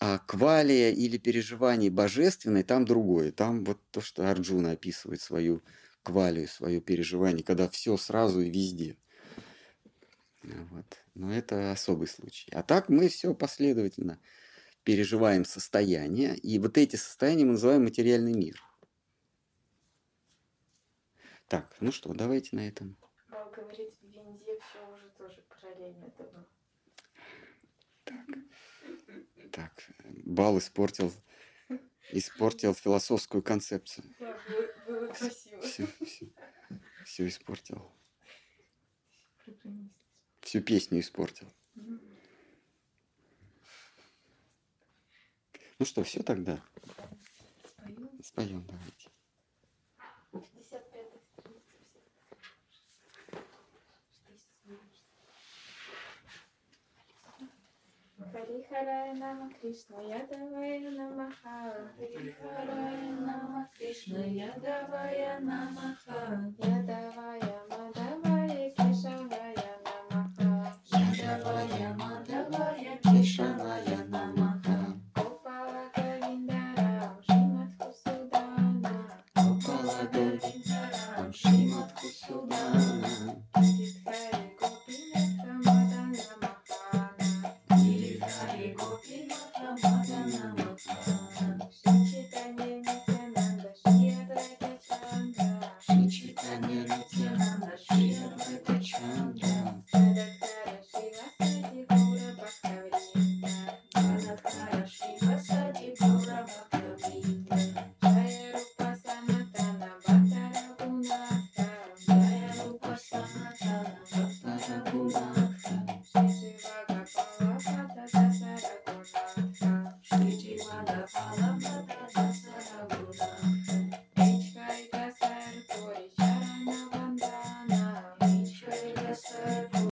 А квалия или переживание божественное, там другое. Там вот то, что Арджуна описывает свою квалию, свое переживание, когда все сразу и везде. Вот. Но это особый случай. А так мы все последовательно переживаем состояние, и вот эти состояния мы называем материальный мир. Так, ну что, давайте на этом. Говорить в Винде все уже тоже параллельно это Так. Так, бал испортил, испортил философскую концепцию. Да, было, было красиво. Все, все, все испортил. Всю песню испортил. Ну что, все тогда? Споем. Споем, давайте. Харихарая Нама Кришна Ядавая Намаха Харихарая Нама Кришна Ядавая Намаха Ядавая Мадавая Кешавая Намаха Ядавая Мадавая Кешавая Намаха Гопала Говиндарам Шримат Хусудана Гопала Говиндарам Шримат Хусудана